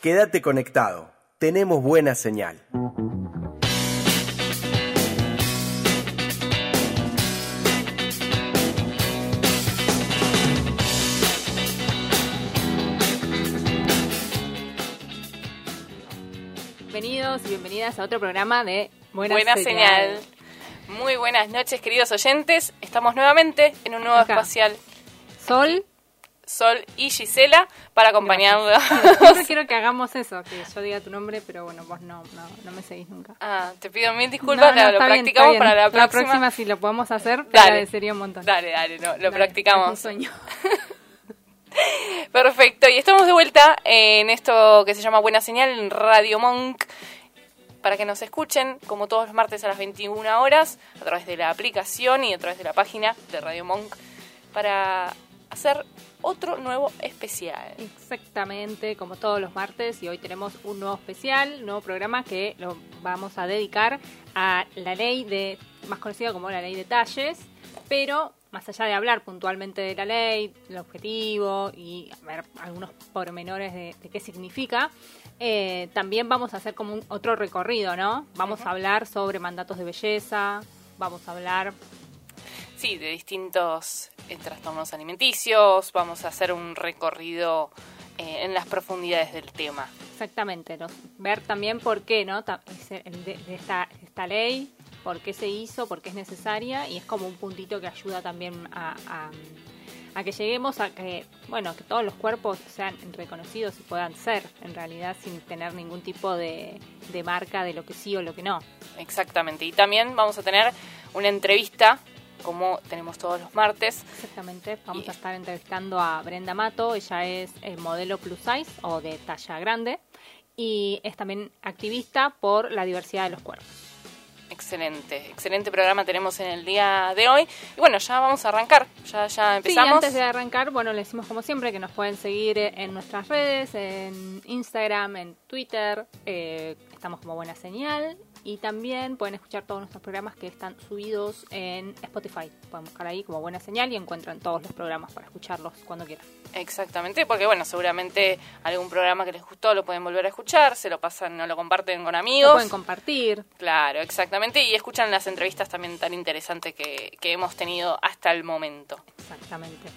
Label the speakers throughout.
Speaker 1: Quédate conectado. Tenemos buena señal.
Speaker 2: Bienvenidos y bienvenidas a otro programa de Buena,
Speaker 3: Buena señal. Muy buenas noches, queridos oyentes. Estamos nuevamente en un nuevo
Speaker 2: Acá.
Speaker 3: espacial.
Speaker 2: Sol.
Speaker 3: Sol y Gisela para acompañarnos.
Speaker 2: Siempre quiero que hagamos eso, que yo diga tu nombre, pero bueno, vos no, no, no me seguís nunca.
Speaker 3: Ah, te pido mil disculpas,
Speaker 2: No, no,
Speaker 3: claro, lo
Speaker 2: bien,
Speaker 3: practicamos
Speaker 2: está bien.
Speaker 3: para la próxima.
Speaker 2: si lo podemos hacer, te
Speaker 3: Dale.
Speaker 2: agradecería un montón.
Speaker 3: Dale, dale, no, lo
Speaker 2: Dale, es
Speaker 3: practicamos.
Speaker 2: un sueño.
Speaker 3: Perfecto, y estamos de vuelta en esto que se llama Buena Señal en Radio Monk. Para que nos escuchen, como todos los martes a las 21 horas, a través de la aplicación y a través de la página de Radio Monk, para hacer otro nuevo especial.
Speaker 2: Exactamente, como todos los martes, y hoy tenemos un nuevo especial, un nuevo programa que lo vamos a dedicar a la ley de, más conocida como la ley de talles, pero más allá de hablar puntualmente de la ley, el objetivo y ver algunos pormenores de, de qué significa, eh, también vamos a hacer como un otro recorrido, ¿no? Vamos a hablar sobre mandatos de belleza, vamos a hablar
Speaker 3: Sí, de distintos eh, trastornos alimenticios. Vamos a hacer un recorrido eh, en las profundidades del tema.
Speaker 2: Exactamente, ¿no? ver también por qué, ¿no? De esta, esta ley, por qué se hizo, por qué es necesaria y es como un puntito que ayuda también a, a- a que lleguemos a que, bueno, que todos los cuerpos sean reconocidos y puedan ser en realidad sin tener ningún tipo de, de marca de lo que sí o lo que no.
Speaker 3: Exactamente. Y también vamos a tener una entrevista, como tenemos todos los martes.
Speaker 2: Exactamente, vamos
Speaker 3: Y-
Speaker 2: a estar entrevistando a Brenda Mato, ella es eh, modelo plus size o de talla grande y es también activista por la diversidad de los cuerpos.
Speaker 3: Excelente, excelente programa tenemos en el día de hoy. Y bueno, ya vamos a arrancar. Ya, ya
Speaker 2: Sí,
Speaker 3: empezamos.
Speaker 2: antes de arrancar, bueno, les decimos como siempre que nos pueden seguir eh, en nuestras redes, en Instagram, en Twitter, eh, estamos como Buena Señal y también pueden escuchar todos nuestros programas que están subidos en Spotify. Pueden buscar ahí como Buena Señal y encuentran todos los programas para escucharlos cuando quieran.
Speaker 3: Exactamente, porque bueno, seguramente algún programa que les gustó lo pueden volver a escuchar, se lo pasan o lo comparten con
Speaker 2: Lo
Speaker 3: amigos.
Speaker 2: pueden compartir.
Speaker 3: Claro, exactamente. Y escuchan las entrevistas también tan interesantes que, que hemos tenido hasta el momento.
Speaker 2: Exactamente.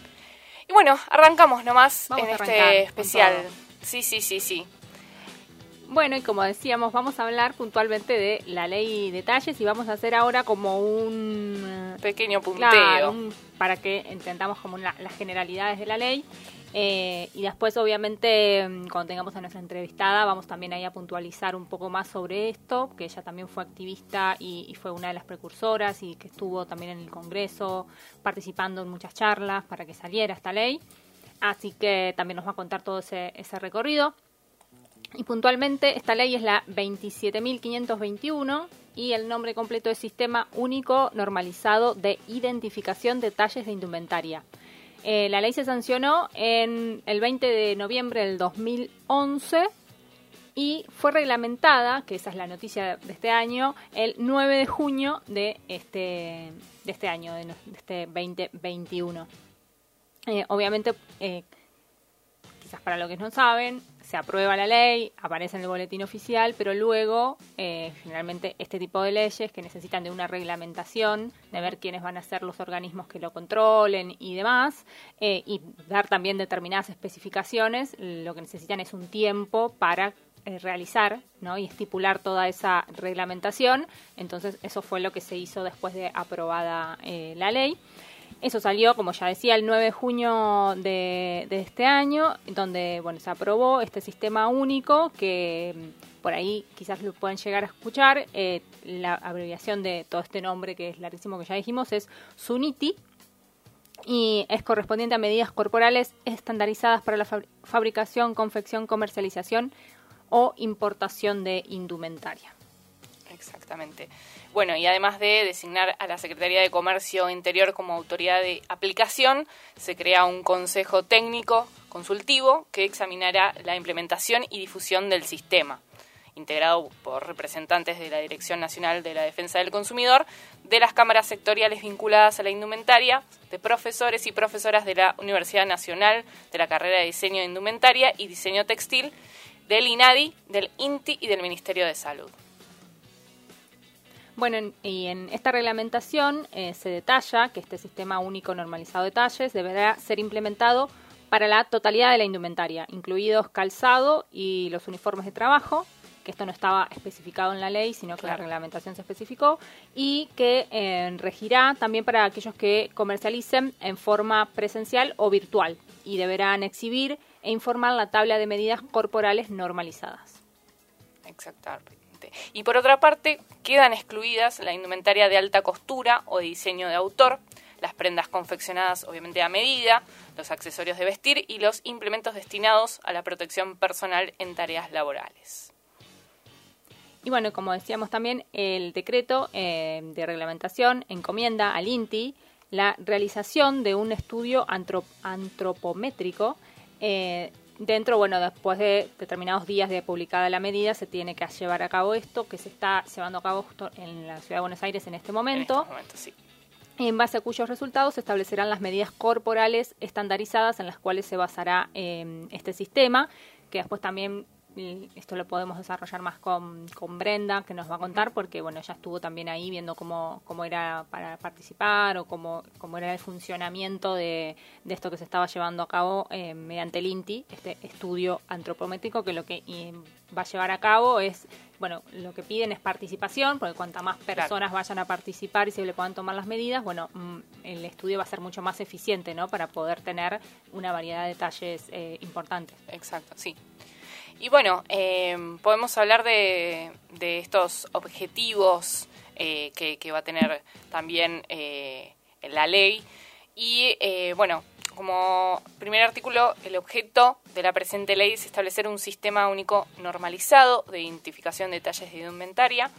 Speaker 3: Y bueno, arrancamos nomás
Speaker 2: Vamos
Speaker 3: en este especial. Sí, sí, sí, sí.
Speaker 2: Bueno, y como decíamos, vamos a hablar puntualmente de la ley de detalles y vamos a hacer ahora como un... eh,
Speaker 3: Pequeño punteo.
Speaker 2: Claro, un- para que entendamos como la- las generalidades de la ley. Eh, y después, obviamente, mm, cuando tengamos a nuestra entrevistada, vamos también ahí a puntualizar un poco más sobre esto, que ella también fue activista y, y fue una de las precursoras y que estuvo también en el Congreso participando en muchas charlas para que saliera esta ley. Así que también nos va a contar todo ese, ese recorrido. Y puntualmente, esta ley es la 27.521 y el nombre completo es Sistema Único Normalizado de Identificación de Talles de Indumentaria. Eh, la ley se sancionó en el 20 de noviembre del 2011 y fue reglamentada, que esa es la noticia de este año, el 9 de junio de este, de este año, de, este 2021. Eh, obviamente, eh, quizás para los que no saben, se aprueba la ley, aparece en el boletín oficial, pero luego, eh, generalmente, este tipo de leyes que necesitan de una reglamentación, de ver quiénes van a ser los organismos que lo controlen y demás, eh, y dar también determinadas especificaciones, lo que necesitan es un tiempo para eh, realizar ¿no? y estipular toda esa reglamentación. Entonces, eso fue lo que se hizo después de aprobada eh, la ley. Eso salió, como ya decía, el 9 de junio de, este año, donde bueno, se aprobó este sistema único que mm, por ahí quizás lo pueden llegar a escuchar. eh, la abreviación de todo este nombre que es larguísimo que ya dijimos es SUNITI. y es correspondiente a medidas corporales estandarizadas para la fabricación, confección, comercialización o importación de indumentaria.
Speaker 3: Exactamente. Bueno, y además de designar a la Secretaría de Comercio Interior como autoridad de aplicación, se crea un consejo técnico consultivo que examinará la implementación y difusión del sistema integrado por representantes de la Dirección Nacional de la Defensa del Consumidor, de las cámaras sectoriales vinculadas a la indumentaria, de profesores y profesoras de la Universidad Nacional de la carrera de Diseño de Indumentaria y Diseño Textil, del INADI, del INTI y del Ministerio de Salud.
Speaker 2: Bueno, y en esta reglamentación eh, se detalla que este sistema único normalizado de talles deberá ser implementado para la totalidad de la indumentaria, incluidos calzado y los uniformes de trabajo, que esto no estaba especificado en la ley, sino que la reglamentación se especificó, y que eh, regirá también para aquellos que comercialicen en forma presencial o virtual y deberán exhibir e informar la tabla de medidas corporales normalizadas.
Speaker 3: Y por otra parte, quedan excluidas la indumentaria de alta costura o de diseño de autor, las prendas confeccionadas obviamente a medida, los accesorios de vestir y los implementos destinados a la protección personal en tareas laborales.
Speaker 2: Y bueno, como decíamos también, el decreto eh, de reglamentación encomienda al INTI la realización de un estudio antropométrico eh, dentro, bueno, después de determinados días de publicada la medida, se tiene que llevar a cabo esto, que se está llevando a cabo en la Ciudad de Buenos Aires en este momento. En, este en base a cuyos resultados se establecerán las medidas corporales estandarizadas en las cuales se basará eh, este sistema, que después también esto lo podemos desarrollar más con, con, Brenda, que nos va a contar, porque bueno, ella estuvo también ahí viendo cómo, cómo era para participar o cómo, cómo era el funcionamiento de, de esto que se estaba llevando a cabo eh, mediante el INTI, este estudio antropométrico, que lo que va a llevar a cabo es, bueno, lo que piden es participación, porque cuanta más personas vayan a participar y se le puedan tomar las medidas, bueno, mm, el estudio va a ser mucho más eficiente, ¿no? Para poder tener una variedad de detalles eh, importantes.
Speaker 3: Exacto, sí. Y bueno, eh, podemos hablar de, estos objetivos eh, que, va a tener también eh, la ley. Y bueno, como primer artículo, el objeto de la presente ley es establecer un sistema único normalizado de identificación de detalles de indumentaria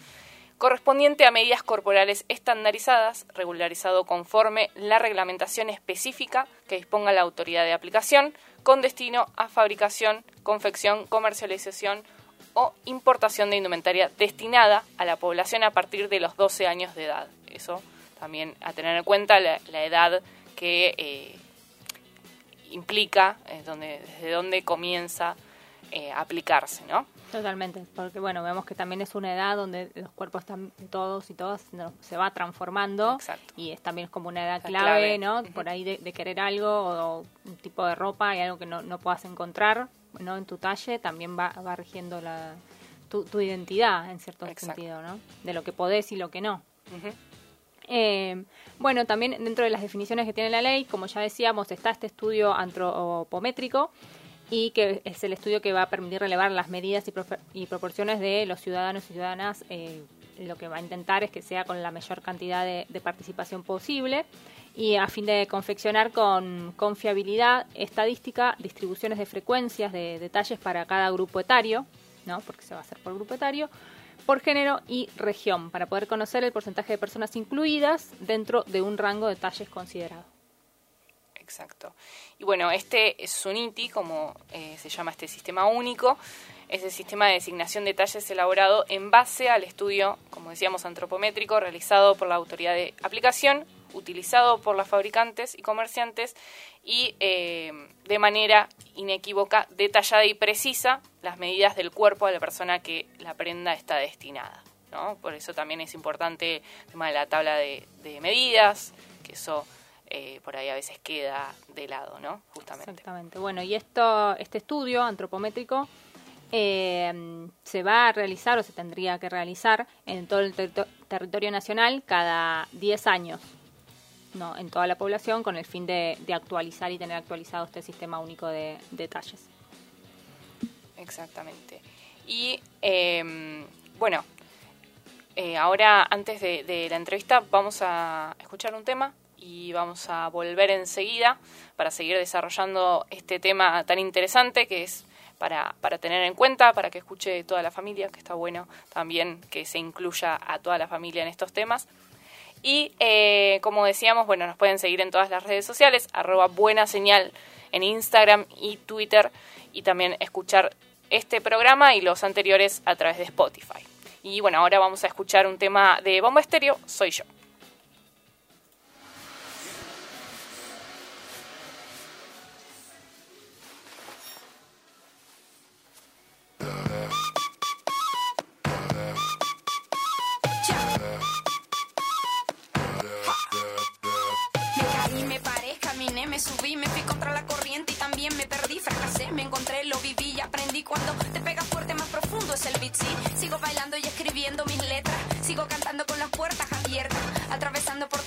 Speaker 3: correspondiente a medidas corporales estandarizadas, regularizado conforme la reglamentación específica que disponga la autoridad de aplicación, con destino a fabricación, confección, comercialización o importación de indumentaria destinada a la población a partir de los 12 años de edad. Eso también a tener en cuenta la, edad que eh, implica, eh, donde, desde dónde comienza eh, a aplicarse, ¿no?
Speaker 2: Totalmente, porque bueno, vemos que también es una edad donde los cuerpos están todos y todas se va transformando y es también como una edad clave, ¿no? Por ahí de, querer algo o, un tipo de ropa y algo que no, no puedas encontrar, ¿no? En tu talle también va, va rigiendo la, tu, identidad en cierto sentido, ¿no? De lo que podés y lo que no. Eh, bueno, también dentro de las definiciones que tiene la ley, como ya decíamos, está este estudio antropométrico y que es el estudio que va a permitir relevar las medidas y, proporciones de los ciudadanos y ciudadanas. Eh, lo que va a intentar es que sea con la mayor cantidad de, participación posible y a fin de confeccionar con confiabilidad estadística distribuciones de frecuencias de detalles para cada grupo etario, ¿no? porque se va a hacer por grupo etario, por género y región, para poder conocer el porcentaje de personas incluidas dentro de un rango de detalles considerado.
Speaker 3: Exacto. Y bueno, este es UNITI, como eh, se llama este sistema único, es el sistema de designación de talles elaborado en base al estudio, como decíamos, antropométrico realizado por la autoridad de aplicación, utilizado por los fabricantes y comerciantes y eh, de manera inequívoca, detallada y precisa las medidas del cuerpo de la persona que la prenda está destinada. ¿no? Por eso también es importante el tema de la tabla de, de medidas, que eso eh, por ahí a veces queda de lado, ¿no? Justamente.
Speaker 2: Exactamente. Bueno, y esto, este estudio antropométrico eh, se va a realizar o se tendría que realizar en todo el territorio nacional cada 10 años, ¿no? En toda la población con el fin de, actualizar y tener actualizado este sistema único de detalles.
Speaker 3: Exactamente. Y em, bueno, eh, ahora antes de la entrevista vamos a escuchar un tema y vamos a volver enseguida para seguir desarrollando este tema tan interesante que es para, para tener en cuenta, para que escuche toda la familia, que está bueno también que se incluya a toda la familia en estos temas. Y eh, como decíamos, bueno, nos pueden seguir en todas las redes sociales, arroba buena señal en Instagram y Twitter, y también escuchar este programa y los anteriores a través de Spotify. Y bueno, ahora vamos a escuchar un tema de Bomba Estéreo, Soy yo.
Speaker 4: Subí, me fui contra la corriente y también me perdí, fracasé, me encontré, lo viví y aprendí. Cuando te pega fuerte, más profundo es el beat, sí. Sigo bailando y escribiendo mis letras, sigo cantando con las puertas abiertas, atravesando por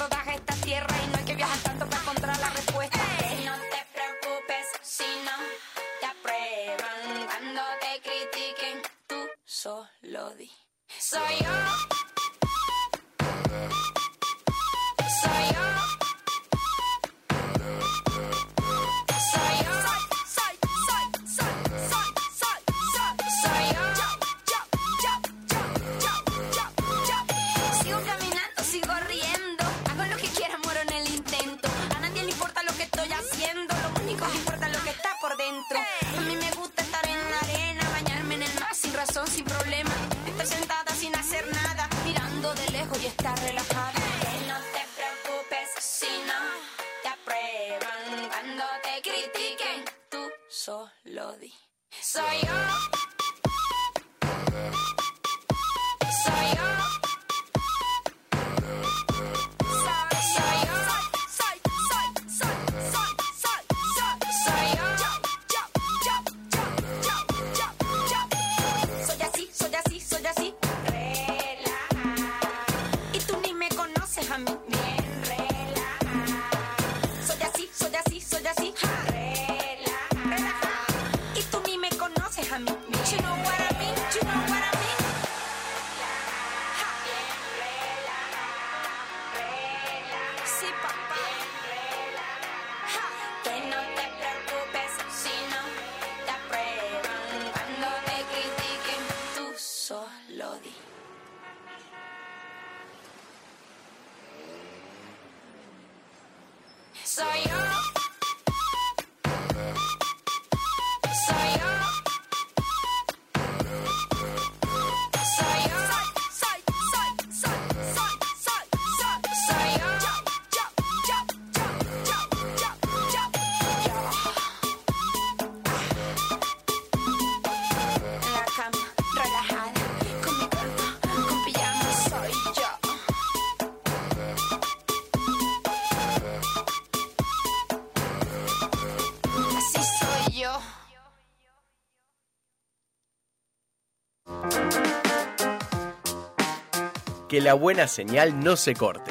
Speaker 4: que la
Speaker 1: buena señal no se corte.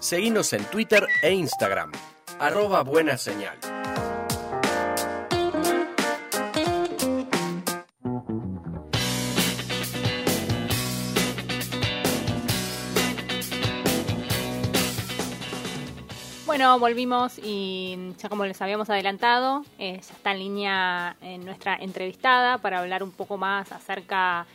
Speaker 1: Seguimos en Twitter e Instagram, arroba buena señal.
Speaker 2: Bueno, volvimos y ya como les habíamos adelantado, eh, ya está en línea en nuestra entrevistada para hablar un poco más acerca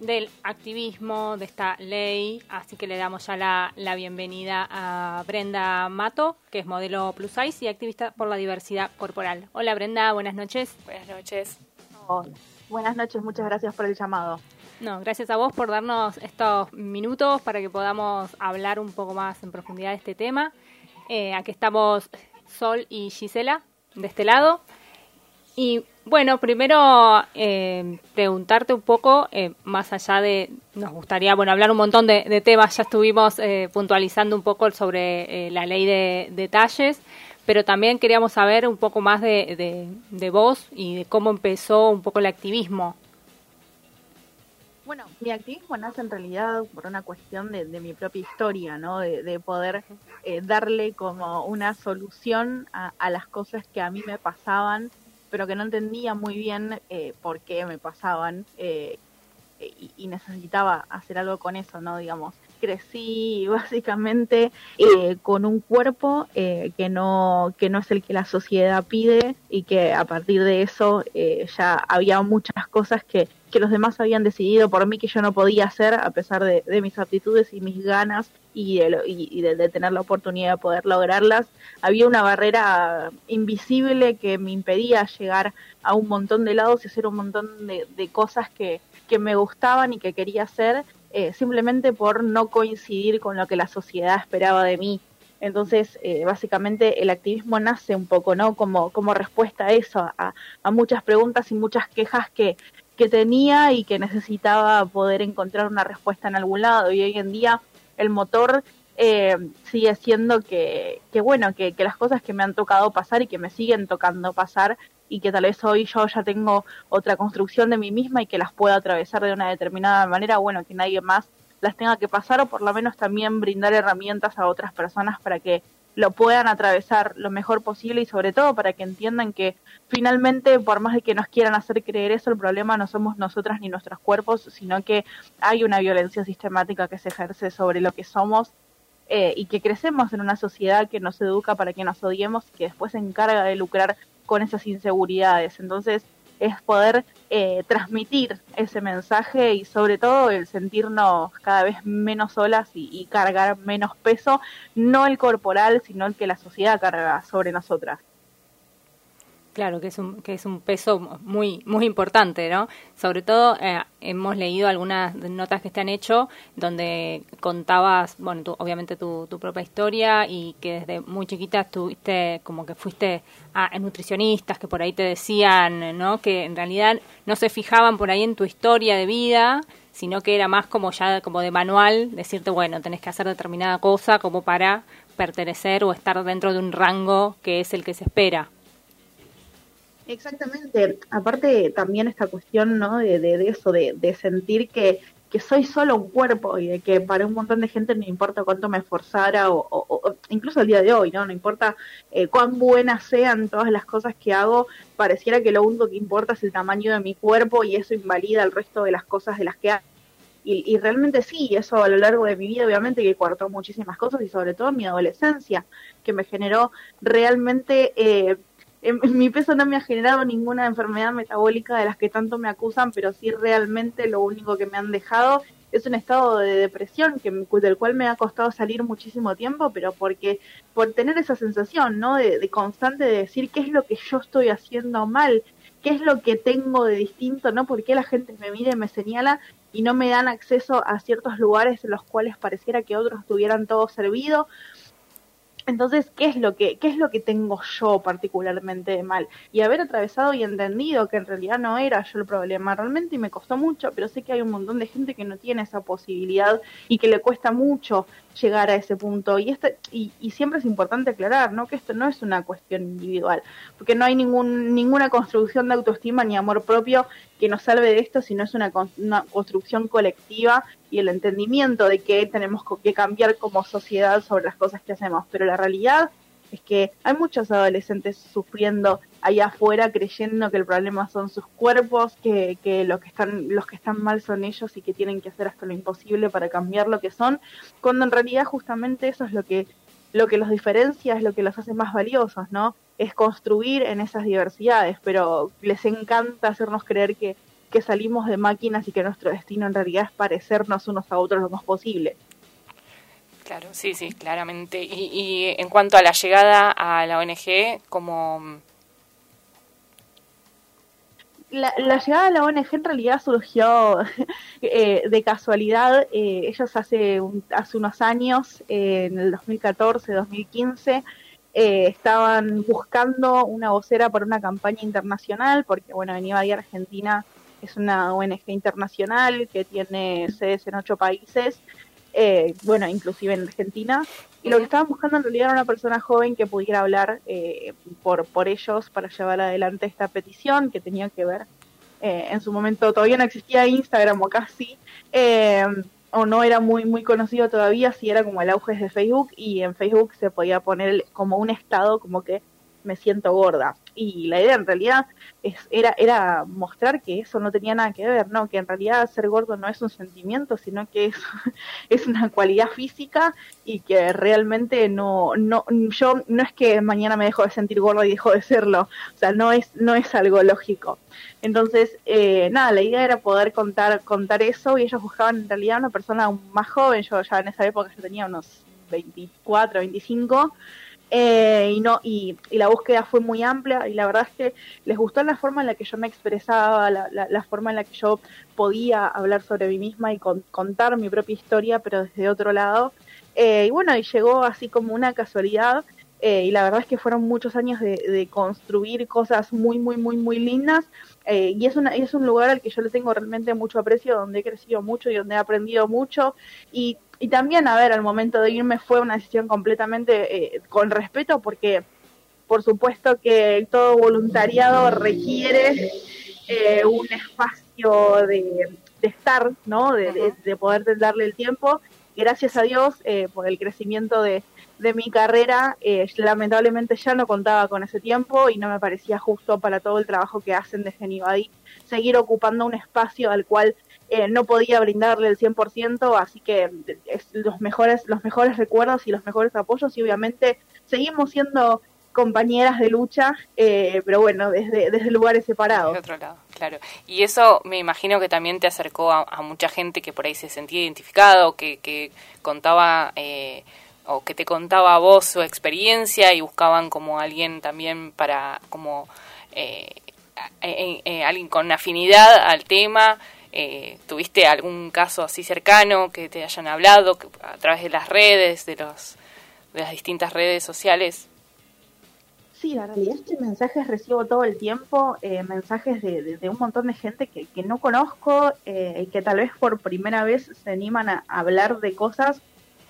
Speaker 2: del activismo, de esta ley, así que le damos ya la, bienvenida a Brenda Mato, que es modelo plus size y activista por la diversidad corporal. Hola Brenda, buenas noches.
Speaker 3: Buenas noches.
Speaker 5: Buenas noches, muchas gracias por el llamado.
Speaker 2: No, gracias a vos por darnos estos minutos para que podamos hablar un poco más en profundidad de este tema. Eh, aquí estamos Sol y Gisela de este lado. Y bueno, primero eh, preguntarte un poco, eh, más allá de, nos gustaría, bueno, hablar un montón de, temas, ya estuvimos eh, puntualizando un poco sobre la ley de detalles, pero también queríamos saber un poco más de, de, vos y de cómo empezó un poco el activismo.
Speaker 5: Bueno, mi activismo nace en realidad por una cuestión de, mi propia historia, ¿no? De, poder darle como una solución a, a las cosas que a mí me pasaban pero que no entendía muy bien eh, por qué me pasaban eh, y, necesitaba hacer algo con eso, ¿no? Digamos, crecí básicamente eh, con un cuerpo eh, que no que no es el que la sociedad pide y que a partir de eso eh, ya había muchas cosas que, que los demás habían decidido por mí que yo no podía hacer a pesar de, mis aptitudes y mis ganas y, de, y de, tener la oportunidad de poder lograrlas había una barrera invisible que me impedía llegar a un montón de lados y hacer un montón de, de cosas que, que me gustaban y que quería hacer eh, simplemente por no coincidir con lo que la sociedad esperaba de mí. Entonces, eh, básicamente el activismo nace un poco, ¿no? Como, como respuesta a eso, a, muchas preguntas y muchas quejas que, que tenía y que necesitaba poder encontrar una respuesta en algún lado. Y hoy en día el motor eh, sigue siendo que, que bueno, que, que, las cosas que me han tocado pasar y que me siguen tocando pasar y que tal vez hoy yo ya tengo otra construcción de mí misma y que las pueda atravesar de una determinada manera, bueno, que nadie más las tenga que pasar o por lo menos también brindar herramientas a otras personas para que lo puedan atravesar lo mejor posible y sobre todo para que entiendan que finalmente por más de que nos quieran hacer creer eso, el problema no somos nosotras ni nuestros cuerpos, sino que hay una violencia sistemática que se ejerce sobre lo que somos eh, y que crecemos en una sociedad que nos educa para que nos odiemos y que después se encarga de lucrar con esas inseguridades. Entonces es poder eh, transmitir ese mensaje y sobre todo el sentirnos cada vez menos solas y, y, cargar menos peso, no el corporal, sino el que la sociedad carga sobre nosotras.
Speaker 2: Claro, que es un, que es un peso muy, muy importante, ¿no? Sobre todo eh, hemos leído algunas notas que te han hecho donde contabas, bueno, obviamente tu, tu propia historia y que desde muy chiquita estuviste, como que fuiste a, nutricionistas que por ahí te decían, ¿no? Que en realidad no se fijaban por ahí en tu historia de vida, sino que era más como ya como de manual, decirte, bueno, tenés que hacer determinada cosa como para pertenecer o estar dentro de un rango que es el que se espera.
Speaker 5: Exactamente. Aparte también esta cuestión, ¿no? De, de, eso, de, de sentir que, que soy solo un cuerpo y de que para un montón de gente no importa cuánto me esforzara o, incluso el día de hoy, ¿no? No importa eh, cuán buenas sean todas las cosas que hago, pareciera que lo único que importa es el tamaño de mi cuerpo y eso invalida el resto de las cosas de las que hago. Y, y, realmente sí, eso a lo largo de mi vida obviamente que cuartó muchísimas cosas y sobre todo mi adolescencia, que me generó realmente eh, mi peso no me ha generado ninguna enfermedad metabólica de las que tanto me acusan, pero sí realmente lo único que me han dejado es un estado de depresión que del cual me ha costado salir muchísimo tiempo, pero porque por tener esa sensación, ¿no? De, de constante de decir qué es lo que yo estoy haciendo mal, qué es lo que tengo de distinto, ¿no? Porque la gente me mira y me señala y no me dan acceso a ciertos lugares en los cuales pareciera que otros tuvieran todo servido entonces, ¿qué es lo que qué es lo que tengo yo particularmente de mal? Y haber atravesado y entendido que en realidad no era yo el problema realmente y me costó mucho, pero sé que hay un montón de gente que no tiene esa posibilidad y que le cuesta mucho llegar a ese punto. Y, este, y, y, siempre es importante aclarar ¿no? que esto no es una cuestión individual, porque no hay ningún, ninguna construcción de autoestima ni amor propio que nos salve de esto, sino es una, una construcción colectiva y el entendimiento de que tenemos que cambiar como sociedad sobre las cosas que hacemos. Pero la realidad es que hay muchos adolescentes sufriendo allá afuera creyendo que el problema son sus cuerpos, que, que, que están, los que están mal son ellos y que tienen que hacer hasta lo imposible para cambiar lo que son, cuando en realidad justamente eso es lo que, lo que los diferencia, es lo que los hace más valiosos, ¿no? Es construir en esas diversidades, pero les encanta hacernos creer que, que salimos de máquinas y que nuestro destino en realidad es parecernos unos a otros lo más posible.
Speaker 3: Claro, sí, sí, claramente. Y, y en cuanto a la llegada a la ONG, como
Speaker 5: la, llegada de la ONG en realidad surgió eh, de casualidad. Eh, ellos hace, hace unos años, eh, en el 2014, 2015, estaban buscando una vocera para una campaña internacional, porque bueno, venía de Argentina es una ONG internacional que tiene sedes en ocho países, bueno, inclusive en Argentina, y lo que estaban buscando en realidad era una persona joven que pudiera hablar eh, por, por ellos para llevar adelante esta petición que tenía que ver. Eh, en su momento todavía no existía Instagram o casi, eh, o no era muy, muy conocido todavía, si era como el auge de Facebook y en Facebook se podía poner como un estado como que me siento gorda. Y la idea en realidad es, era, era mostrar que eso no tenía nada que ver, ¿no? Que en realidad ser gordo no es un sentimiento, sino que es, es una cualidad física y que realmente no, no, yo no es que mañana me dejo de sentir gorda y dejo de serlo, o sea, no es, no es algo lógico. Entonces, eh, nada, la idea era poder contar, contar eso y ellos buscaban en realidad una persona más joven, yo ya en esa época yo tenía unos 24, 25, eh, y no y, la búsqueda fue muy amplia y la verdad es que les gustó la forma en la que yo me expresaba, la, la, forma en la que yo podía hablar sobre mí misma y contar mi propia historia, pero desde otro lado. Eh, y bueno, y llegó así como una casualidad. Eh, y la verdad es que fueron muchos años de, construir cosas muy, muy, muy, muy lindas. y es, una, es un lugar al que yo le tengo realmente mucho aprecio, donde he crecido mucho y donde he aprendido mucho. Y y también, a ver, al momento de irme fue una decisión completamente eh, con respeto porque, por supuesto que todo voluntariado requiere eh, un espacio de, estar, ¿no? De, poder darle el tiempo. Gracias a Dios, eh, por el crecimiento de, de mi carrera, lamentablemente ya no contaba con ese tiempo y no me parecía justo para todo el trabajo que hacen de Genivadi seguir ocupando un espacio al cual eh, no podía brindarle el 100%, así que es los mejores, los mejores recuerdos y los mejores apoyos y obviamente seguimos siendo compañeras de lucha, eh, pero bueno, desde, desde lugares separados.
Speaker 3: De otro lado, claro. Y eso me imagino que también te acercó a, mucha gente que por ahí se sentía identificado, que, que contaba eh, o que te contaba a vos su experiencia y buscaban como alguien también para como alguien con afinidad al tema eh, ¿Tuviste algún caso así cercano que te hayan hablado a través de las redes, de, los, de las distintas redes sociales?
Speaker 5: Sí, la realidad es que mensajes recibo todo el tiempo, eh, mensajes de, un montón de gente que, no conozco eh, y que tal vez por primera vez se animan a hablar de cosas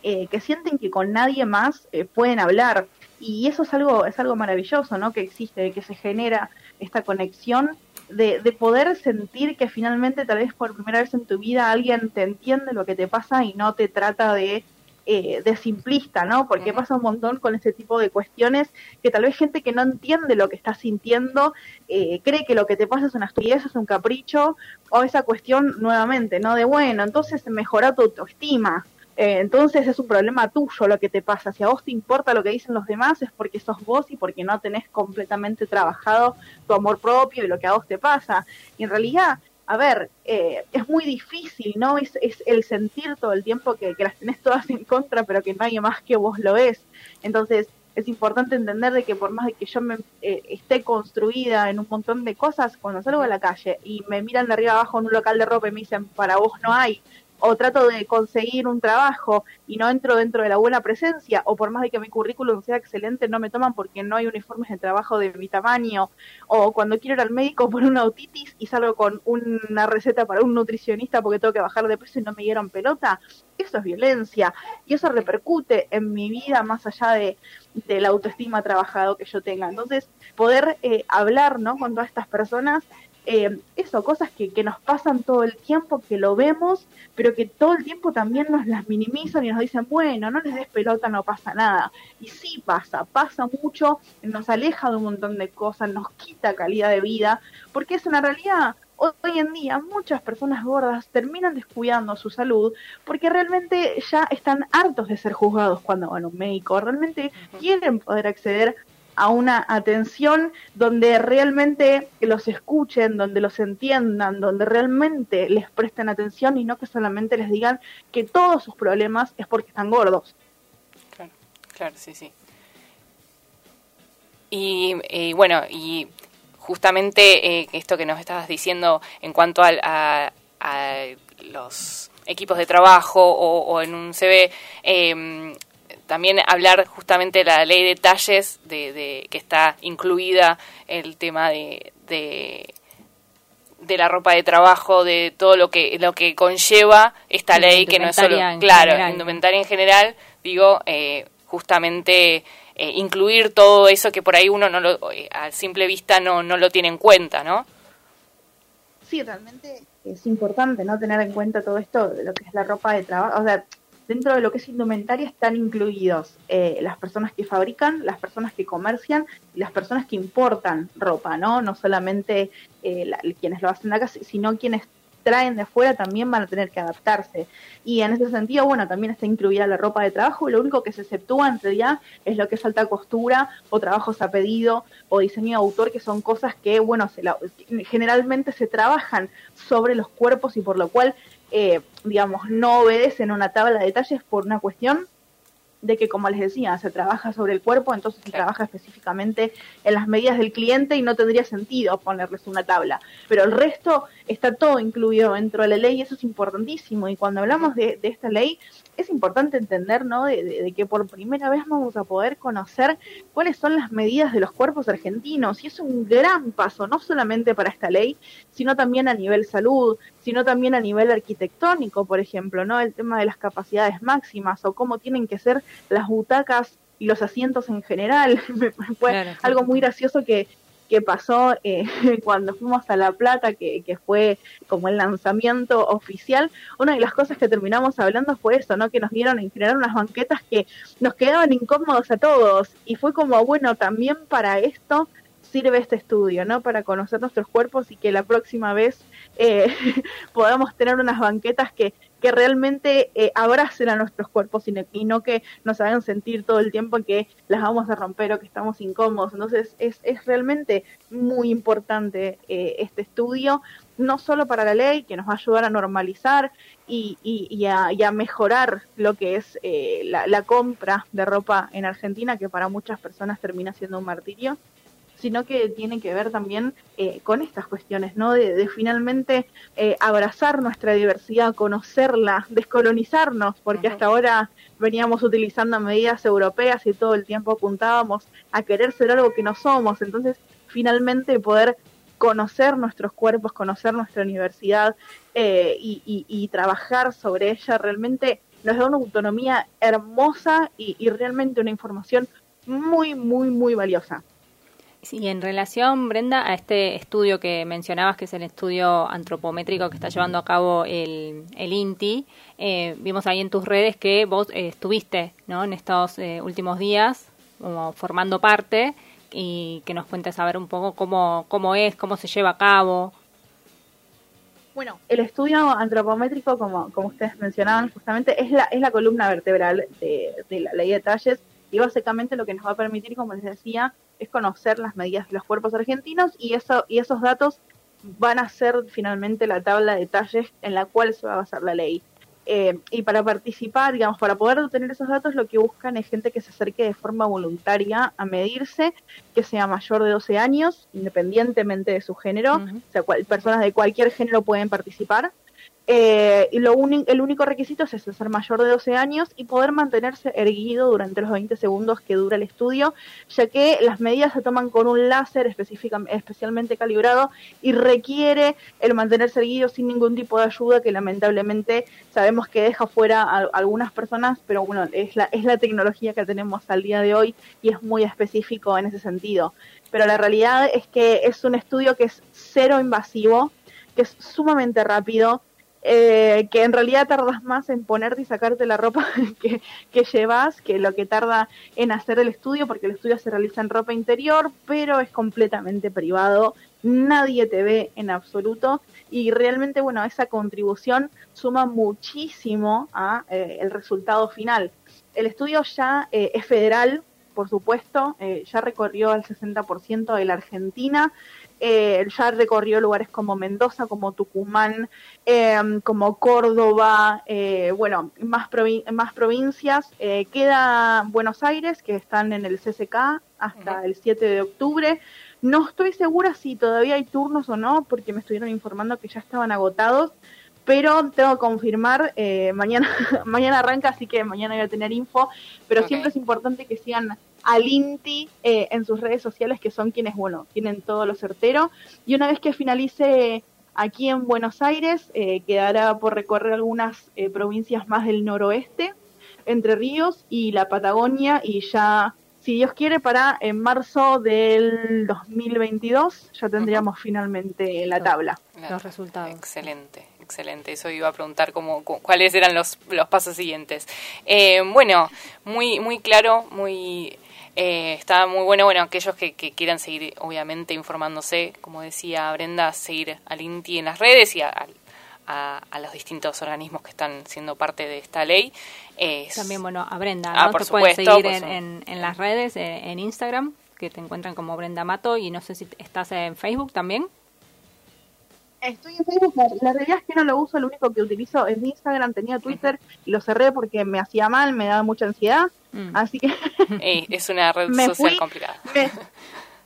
Speaker 5: que sienten que con nadie más pueden hablar. Y eso es algo, es algo maravilloso, ¿no? Que existe, que se genera esta conexión de, de, poder sentir que finalmente tal vez por primera vez en tu vida alguien te entiende lo que te pasa y no te trata de, eh, de simplista, ¿no? Porque pasa un montón con ese tipo de cuestiones que tal vez gente que no entiende lo que estás sintiendo eh, cree que lo que te pasa es una estupidez, es un capricho o esa cuestión nuevamente, ¿no? De bueno, entonces mejora tu autoestima. Eh, entonces es un problema tuyo lo que te pasa. Si a vos te importa lo que dicen los demás es porque sos vos y porque no tenés completamente trabajado tu amor propio y lo que a vos te pasa. Y en realidad, a ver, eh, es muy difícil, ¿no? Es, el sentir todo el tiempo que, las tenés todas en contra, pero que nadie más que vos lo es. Entonces, es importante entender de que por más de que yo me eh, esté construida en un montón de cosas, cuando salgo a la calle y me miran de arriba abajo en un local de ropa y me dicen, para vos no hay, o trato de conseguir un trabajo y no entro dentro de la buena presencia, o por más de que mi currículum sea excelente, no me toman porque no hay uniformes de trabajo de mi tamaño, o cuando quiero ir al médico por una autitis y salgo con una receta para un nutricionista porque tengo que bajar de peso y no me dieron pelota, eso es violencia y eso repercute en mi vida más allá de, de la autoestima trabajado que yo tenga. Entonces, poder eh, hablar ¿no? con todas estas personas eh, eso, cosas que, que, nos pasan todo el tiempo, que lo vemos, pero que todo el tiempo también nos las minimizan y nos dicen, bueno, no les des pelota, no pasa nada. Y sí pasa, pasa mucho, nos aleja de un montón de cosas, nos quita calidad de vida, porque es una realidad. Hoy en día muchas personas gordas terminan descuidando su salud porque realmente ya están hartos de ser juzgados cuando van a un médico, realmente quieren poder acceder a una atención donde realmente los escuchen, donde los entiendan, donde realmente les presten atención y no que solamente les digan que todos sus problemas es porque están gordos.
Speaker 3: Claro, claro, sí, sí. Y, bueno, y justamente eh, esto que nos estabas diciendo en cuanto a, los equipos de trabajo o, en un CV, eh, también hablar justamente de la ley de talles, de, que está incluida el tema de, de, la ropa de trabajo, de todo lo que lo que conlleva esta ley, que no es solo, claro, indumentaria en general, digo, eh, justamente eh, incluir todo eso que por ahí uno no lo, eh, a simple vista no, no lo tiene en cuenta, ¿no?
Speaker 5: Sí, realmente es importante no tener en cuenta todo esto, de lo que es la ropa de trabajo, o sea, dentro de lo que es indumentaria están incluidos eh, las personas que fabrican, las personas que comercian y las personas que importan ropa, ¿no? No solamente eh, quienes lo hacen acá, sino quienes traen de afuera también van a tener que adaptarse. Y en ese sentido, bueno, también está incluida la ropa de trabajo lo único que se exceptúa en realidad es lo que es alta costura o trabajos a pedido o diseño de autor, que son cosas que, bueno, se generalmente se trabajan sobre los cuerpos y por lo cual, eh, digamos, no obedecen una tabla de detalles por una cuestión de que, como les decía, se trabaja sobre el cuerpo, entonces se trabaja específicamente en las medidas del cliente y no tendría sentido ponerles una tabla. Pero el resto está todo incluido dentro de la ley y eso es importantísimo. Y cuando hablamos de, de esta ley, es importante entender, ¿no? De, que por primera vez vamos a poder conocer cuáles son las medidas de los cuerpos argentinos. Y es un gran paso, no solamente para esta ley, sino también a nivel salud, sino también a nivel arquitectónico, por ejemplo, ¿no? El tema de las capacidades máximas o cómo tienen que ser las butacas y los asientos en general. Fue algo muy gracioso que, que pasó eh, cuando fuimos a La Plata, que, que, fue como el lanzamiento oficial, una de las cosas que terminamos hablando fue eso, ¿no? Que nos dieron en generar unas banquetas que nos quedaban incómodos a todos. Y fue como, bueno, también para esto sirve este estudio, ¿no? Para conocer nuestros cuerpos y que la próxima vez eh, podamos tener unas banquetas que, que realmente eh, abracen a nuestros cuerpos y, no que nos hagan sentir todo el tiempo que las vamos a romper o que estamos incómodos. Entonces es, es realmente muy importante eh, este estudio, no solo para la ley, que nos va a ayudar a normalizar y, y, a, mejorar lo que es eh, la, la compra de ropa en Argentina, que para muchas personas termina siendo un martirio, sino que tiene que ver también eh, con estas cuestiones, ¿no? De, finalmente eh, abrazar nuestra diversidad, conocerla, descolonizarnos, porque hasta ahora veníamos utilizando medidas europeas y todo el tiempo apuntábamos a querer ser algo que no somos, entonces finalmente poder conocer nuestros cuerpos, conocer nuestra universidad eh, y, trabajar sobre ella realmente nos da una autonomía hermosa y realmente una información muy, muy, muy valiosa.
Speaker 2: Sí, en relación, Brenda, a este estudio que mencionabas, que es el estudio antropométrico que está llevando a cabo el, el INTI, eh, vimos ahí en tus redes que vos eh, estuviste ¿no? en estos eh, últimos días como formando parte y que nos cuentes a ver un poco cómo, cómo es, cómo se lleva a cabo.
Speaker 5: Bueno, el estudio antropométrico, como, como ustedes mencionaban, justamente es la, es la columna vertebral de, de la ley de talles y básicamente lo que nos va a permitir, como les decía, es conocer las medidas de los cuerpos argentinos y, eso, y esos datos van a ser finalmente la tabla de detalles en la cual se va a basar la ley. Eh, y para participar, digamos, para poder obtener esos datos, lo que buscan es gente que se acerque de forma voluntaria a medirse, que sea mayor de 12 años, independientemente de su género, o sea, personas de cualquier género pueden participar. Eh, y lo el único requisito es ser mayor de 12 años y poder mantenerse erguido durante los 20 segundos que dura el estudio, ya que las medidas se toman con un láser especialmente calibrado y requiere el mantenerse erguido sin ningún tipo de ayuda que lamentablemente sabemos que deja fuera a, algunas personas, pero bueno, es la, es la tecnología que tenemos al día de hoy y es muy específico en ese sentido. Pero la realidad es que es un estudio que es cero invasivo, que es sumamente rápido, eh, que en realidad tardas más en ponerte y sacarte la ropa que, llevas que lo que tarda en hacer el estudio, porque el estudio se realiza en ropa interior, pero es completamente privado, nadie te ve en absoluto. Y realmente, bueno, esa contribución suma muchísimo a eh, el resultado final. El estudio ya eh, es federal, por supuesto, ya recorrió el 60% de la Argentina, eh, ya recorrió lugares como Mendoza, como Tucumán, em, como Córdoba, eh, bueno, más, más provincias. Eh, queda Buenos Aires, que están en el CCK hasta el 7 de octubre. No estoy segura si todavía hay turnos o no, porque me estuvieron informando que ya estaban agotados, pero tengo que confirmar, eh, mañana, mañana arranca, así que mañana voy a tener info, pero siempre es importante que sigan al INTI eh, en sus redes sociales, que son quienes, bueno, tienen todo lo certero. Y una vez que finalice aquí en Buenos Aires, eh, quedará por recorrer algunas eh, provincias más del noroeste, Entre Ríos y la Patagonia, y ya, si Dios quiere, para en marzo del 2022 ya tendríamos finalmente la tabla.
Speaker 2: Los resultados.
Speaker 3: Excelente. Excelente, eso iba a preguntar cómo, cu- cuáles eran los, los pasos siguientes. Eh, bueno, muy, muy claro, muy eh, está muy bueno, bueno, aquellos que, que quieran seguir, obviamente, informándose, como decía Brenda, seguir al INTI en las redes y a, a- a los distintos organismos que están siendo parte de esta ley. Eh,
Speaker 2: También, bueno, a Brenda,
Speaker 3: Ah,
Speaker 2: ¿no?
Speaker 3: por
Speaker 2: Te pueden
Speaker 3: supuesto,
Speaker 2: seguir en las redes, eh, en Instagram, que te encuentran como Brenda Mato, y no sé si estás en Facebook también.
Speaker 5: Estoy en Facebook, la, realidad es que no lo uso, lo único que utilizo es Instagram, tenía Twitter y lo cerré porque me hacía mal, me daba mucha ansiedad,
Speaker 2: Mm.
Speaker 5: así que
Speaker 3: eh, es una red
Speaker 5: Me
Speaker 3: social
Speaker 5: fui.
Speaker 3: complicada.
Speaker 5: me,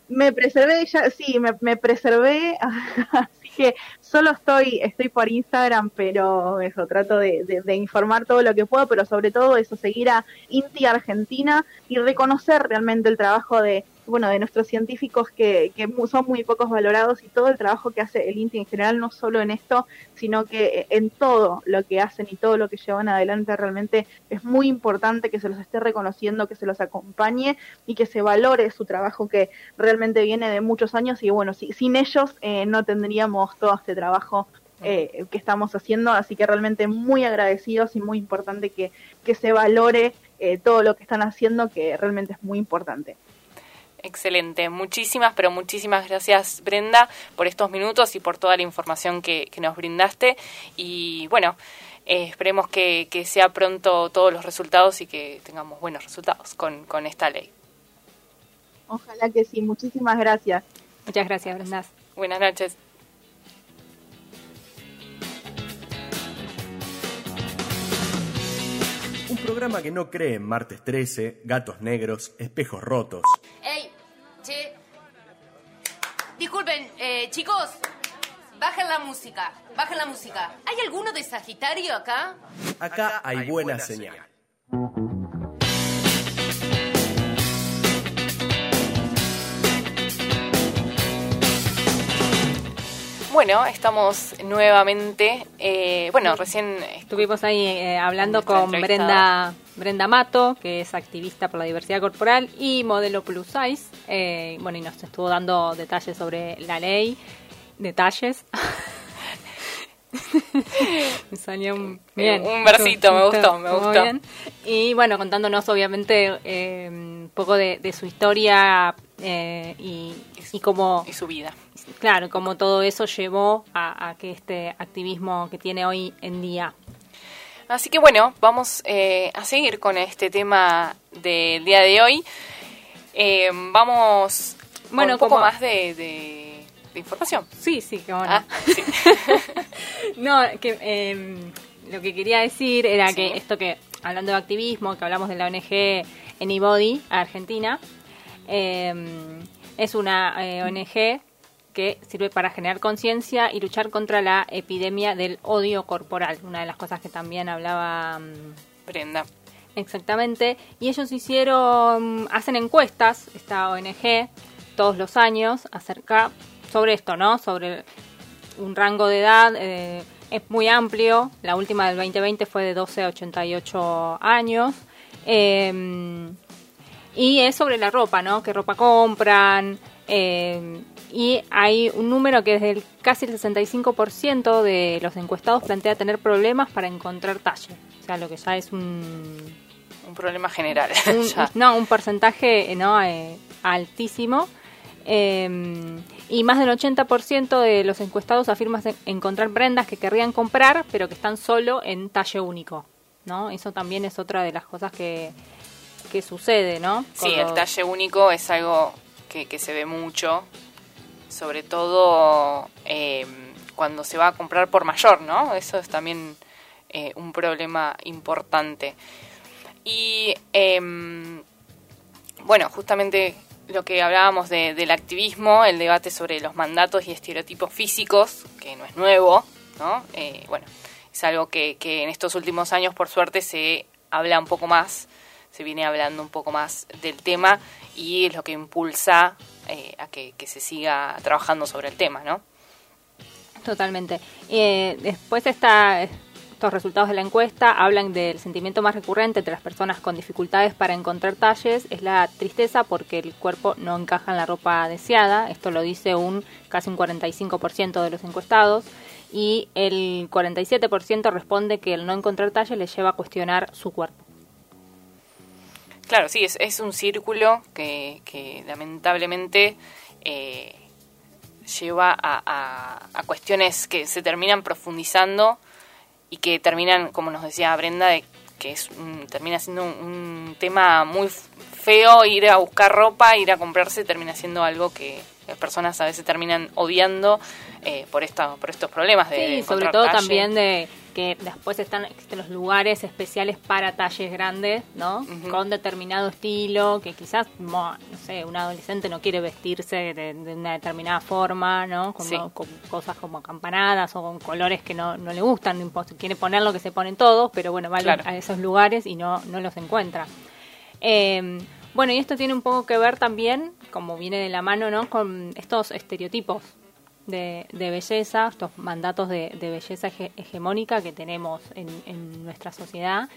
Speaker 5: me preservé ya, sí, me, me preservé, así que solo estoy, estoy por Instagram, pero eso, trato de, de- de informar todo lo que puedo, pero sobre todo eso, seguir a Inti Argentina y reconocer realmente el trabajo de, bueno, de nuestros científicos que, que son muy pocos valorados y todo el trabajo que hace el INTI en general, no solo en esto, sino que en todo lo que hacen y todo lo que llevan adelante realmente es muy importante que se los esté reconociendo, que se los acompañe y que se valore su trabajo que realmente viene de muchos años y bueno, si- sin ellos eh, no tendríamos todo este trabajo eh, que estamos haciendo, así que realmente muy agradecidos y muy importante que, que se valore eh, todo lo que están haciendo, que realmente es muy importante.
Speaker 3: Excelente, muchísimas, pero muchísimas gracias Brenda por estos minutos y por toda la información que, que nos brindaste. Y bueno, eh, esperemos que, que sea pronto todos los resultados y que tengamos buenos resultados con, con esta ley.
Speaker 5: Ojalá que sí, muchísimas gracias.
Speaker 2: Muchas gracias, Brenda.
Speaker 3: Buenas noches.
Speaker 1: Un programa que no cree en martes 13, gatos negros, espejos rotos.
Speaker 6: Che. Disculpen, eh, chicos. Bajen la música. Bajen la música. ¿Hay alguno de Sagitario acá?
Speaker 1: Acá hay buena señal.
Speaker 3: Bueno, estamos nuevamente. eh, bueno, recién
Speaker 2: Estuvimos ahí eh, hablando con. Brenda, Brenda Mato, que es activista por la diversidad corporal y modelo plus size. Eh, bueno, y nos estuvo dando detalles sobre la ley. Detalles. me salió un, bien.
Speaker 3: un versito, me gustó, me gustó.
Speaker 2: bien. Y bueno, contándonos obviamente eh, un poco de, de su historia eh, y, y cómo
Speaker 3: y su vida.
Speaker 2: Claro, como todo eso llevó a, a que este activismo que tiene hoy en día.
Speaker 3: Así que bueno, vamos eh, a seguir con este tema del día de hoy. Eh, vamos con
Speaker 2: Bueno,
Speaker 3: un poco
Speaker 2: como-
Speaker 3: más de, de- de información.
Speaker 2: Sí, sí, que bueno.
Speaker 3: Ah, sí.
Speaker 2: no, que em, lo que quería decir era
Speaker 3: Sí.
Speaker 2: que esto que, hablando de activismo, que hablamos de la ONG Anybody, Argentina, em, es una eh, ONG que sirve para generar conciencia y luchar contra la epidemia del odio corporal, una de las cosas que también hablaba... mm,
Speaker 3: Brenda.
Speaker 2: Exactamente. Y ellos hicieron, hacen encuestas, esta ONG, todos los años, acerca sobre esto, ¿no? Sobre un rango de edad, eh, es muy amplio. La última del 2020 fue de 12 a 88 años. Eh, y es sobre la ropa, ¿no? ¿Qué ropa compran? Eh, y hay un número que es del casi el 65% de los encuestados plantea tener problemas para encontrar talle. O sea, lo que ya es un,
Speaker 3: Un problema general.
Speaker 2: un- no, un porcentaje eh, no Eh, altísimo. Eh, y más del 80% de los encuestados afirman se- encontrar prendas que querrían comprar, pero que están solo en talle único. ¿no? Eso también es otra de las cosas que, que sucede, ¿no?
Speaker 3: Sí, el talle único es algo que, que se ve mucho, sobre todo eh, cuando se va a comprar por mayor, ¿no? Eso es también eh, un problema importante. Y em, bueno, justamente lo que hablábamos de- del activismo, el debate sobre los mandatos y estereotipos físicos, que no es nuevo, ¿no? Eh, bueno, es algo que, que en estos últimos años, por suerte, se habla un poco más, se viene hablando un poco más del tema y es lo que impulsa eh, a que, se siga trabajando sobre el tema, ¿no?
Speaker 2: Totalmente. Eh, después está, estos resultados de la encuesta hablan del sentimiento más recurrente entre las personas con dificultades para encontrar talles, es la tristeza porque el cuerpo no encaja en la ropa deseada. Esto lo dice un casi un 45% de los encuestados. y el 47% responde que el no encontrar talles le lleva a cuestionar su cuerpo.
Speaker 3: Claro, sí, es, es un círculo que, que lamentablemente eh, lleva a, a, cuestiones que se terminan profundizando y que terminan, como nos decía Brenda, de, que es termina siendo un, tema muy feo ir a buscar ropa, ir a comprarse, termina siendo algo que las personas a veces terminan odiando eh, por, esta, por estos problemas de...
Speaker 2: Sí, sobre todo también de que después están existen los lugares especiales para talles grandes, ¿no? Con determinado estilo, que quizás, no sé, un adolescente no quiere vestirse de, una determinada forma, ¿no? Con, cosas como acampanadas o con colores que no, no le gustan, no quiere poner lo que se ponen todos, pero bueno, va a esos lugares y no, no los encuentra. Em, bueno, y esto tiene un poco que ver también, como viene de la mano, ¿no? Con estos estereotipos de, belleza, estos mandatos de, belleza hegemónica que tenemos en, nuestra sociedad,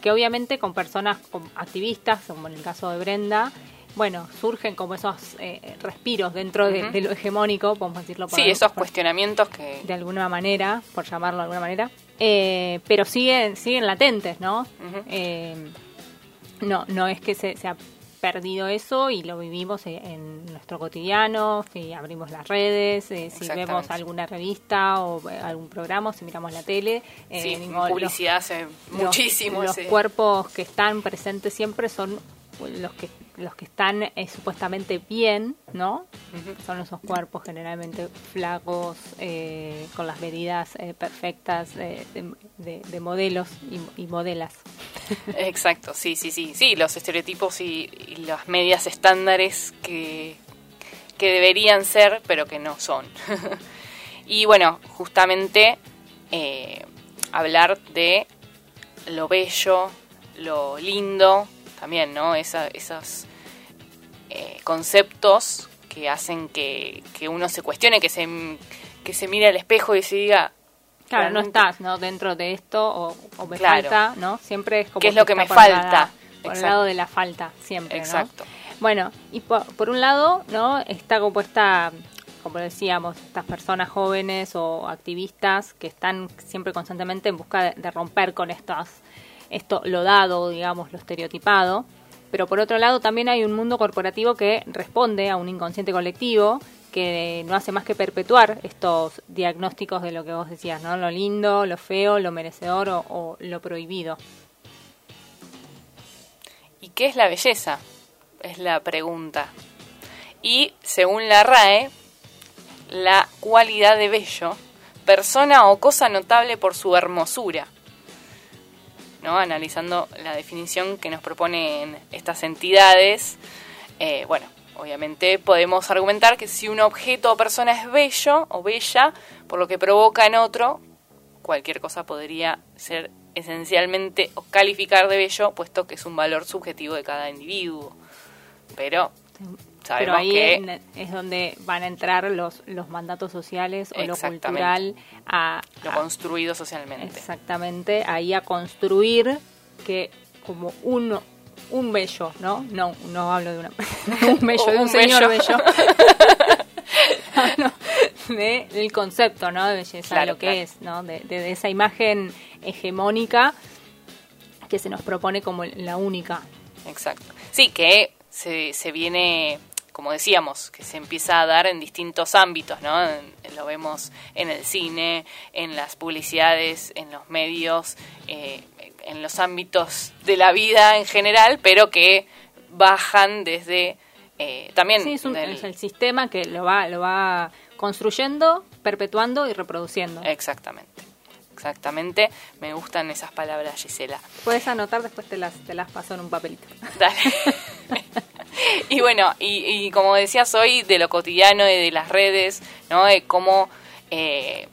Speaker 2: que obviamente con personas con activistas, como en el caso de Brenda, bueno, surgen como esos eh, respiros dentro de, lo hegemónico, podemos decirlo.
Speaker 3: Por sí, esos cuestionamientos que...
Speaker 2: De alguna manera, por llamarlo de alguna manera, eh, pero siguen, siguen latentes, ¿no? Eh, no, no es que se, se, perdido eso y lo vivimos en nuestro cotidiano, si abrimos las redes, eh, si vemos alguna revista o eh, algún programa, si miramos la tele.
Speaker 3: Eh, sí, publicidad hace muchísimo.
Speaker 2: Los, cuerpos que están presentes siempre son los que los que están eh, supuestamente bien, ¿no? Son esos cuerpos generalmente flacos, eh, con las medidas eh, perfectas de, modelos y, modelas.
Speaker 3: Exacto, sí, sí, sí. Sí, los estereotipos y, las medidas estándares que, que deberían ser, pero que no son. y bueno, justamente hablar de lo bello, lo lindo, también, ¿no? Esa, esos eh, conceptos que hacen que, uno se cuestione, que se, que se mire al espejo y se diga...
Speaker 2: Claro, no estás ¿no? dentro de esto o, me falta, ¿no? Siempre es como...
Speaker 3: ¿Qué es lo que, me falta?
Speaker 2: por el lado de la falta, siempre, Exacto. Bueno, y por, un lado, ¿no? Está compuesta como decíamos, estas personas jóvenes o activistas que están siempre constantemente en busca de, de romper con estas esto lo dado, digamos, lo estereotipado. Pero por otro lado también hay un mundo corporativo que responde a un inconsciente colectivo que no hace más que perpetuar estos diagnósticos de lo que vos decías, ¿no? Lo lindo, lo feo, lo merecedor o, lo prohibido.
Speaker 3: ¿Y qué es la belleza? Es la pregunta. Y según la RAE, la cualidad de bello, persona o cosa notable por su hermosura, ¿no? analizando la definición que nos proponen estas entidades, eh, bueno, obviamente podemos argumentar que si un objeto o persona es bello o bella, por lo que provoca en otro, cualquier cosa podría ser esencialmente o calificar de bello, puesto que es un valor subjetivo de cada individuo. Pero
Speaker 2: pero ahí es donde van a entrar los, los mandatos sociales o lo cultural a...
Speaker 3: Lo construido socialmente.
Speaker 2: Exactamente, ahí a construir que como uno un bello, ¿no? No, no hablo de una, un bello, de un, señor bello. de, del concepto, ¿no? De belleza, lo que es, ¿no? De, de, esa imagen hegemónica que se nos propone como la única.
Speaker 3: Exacto. Sí, que se, se viene como decíamos, que se empieza a dar en distintos ámbitos, ¿no? lo vemos en el cine, en las publicidades, en los medios, eh, en los ámbitos de la vida en general, pero que bajan desde eh, también...
Speaker 2: Sí, es, el sistema que lo va, lo va construyendo, perpetuando y reproduciendo.
Speaker 3: Exactamente. Exactamente, me gustan esas palabras, Gisela.
Speaker 2: Puedes anotar, después te las, te las paso en un papelito.
Speaker 3: Dale. y bueno, y, como decías hoy, de lo cotidiano y de las redes, ¿no? De cómo eh,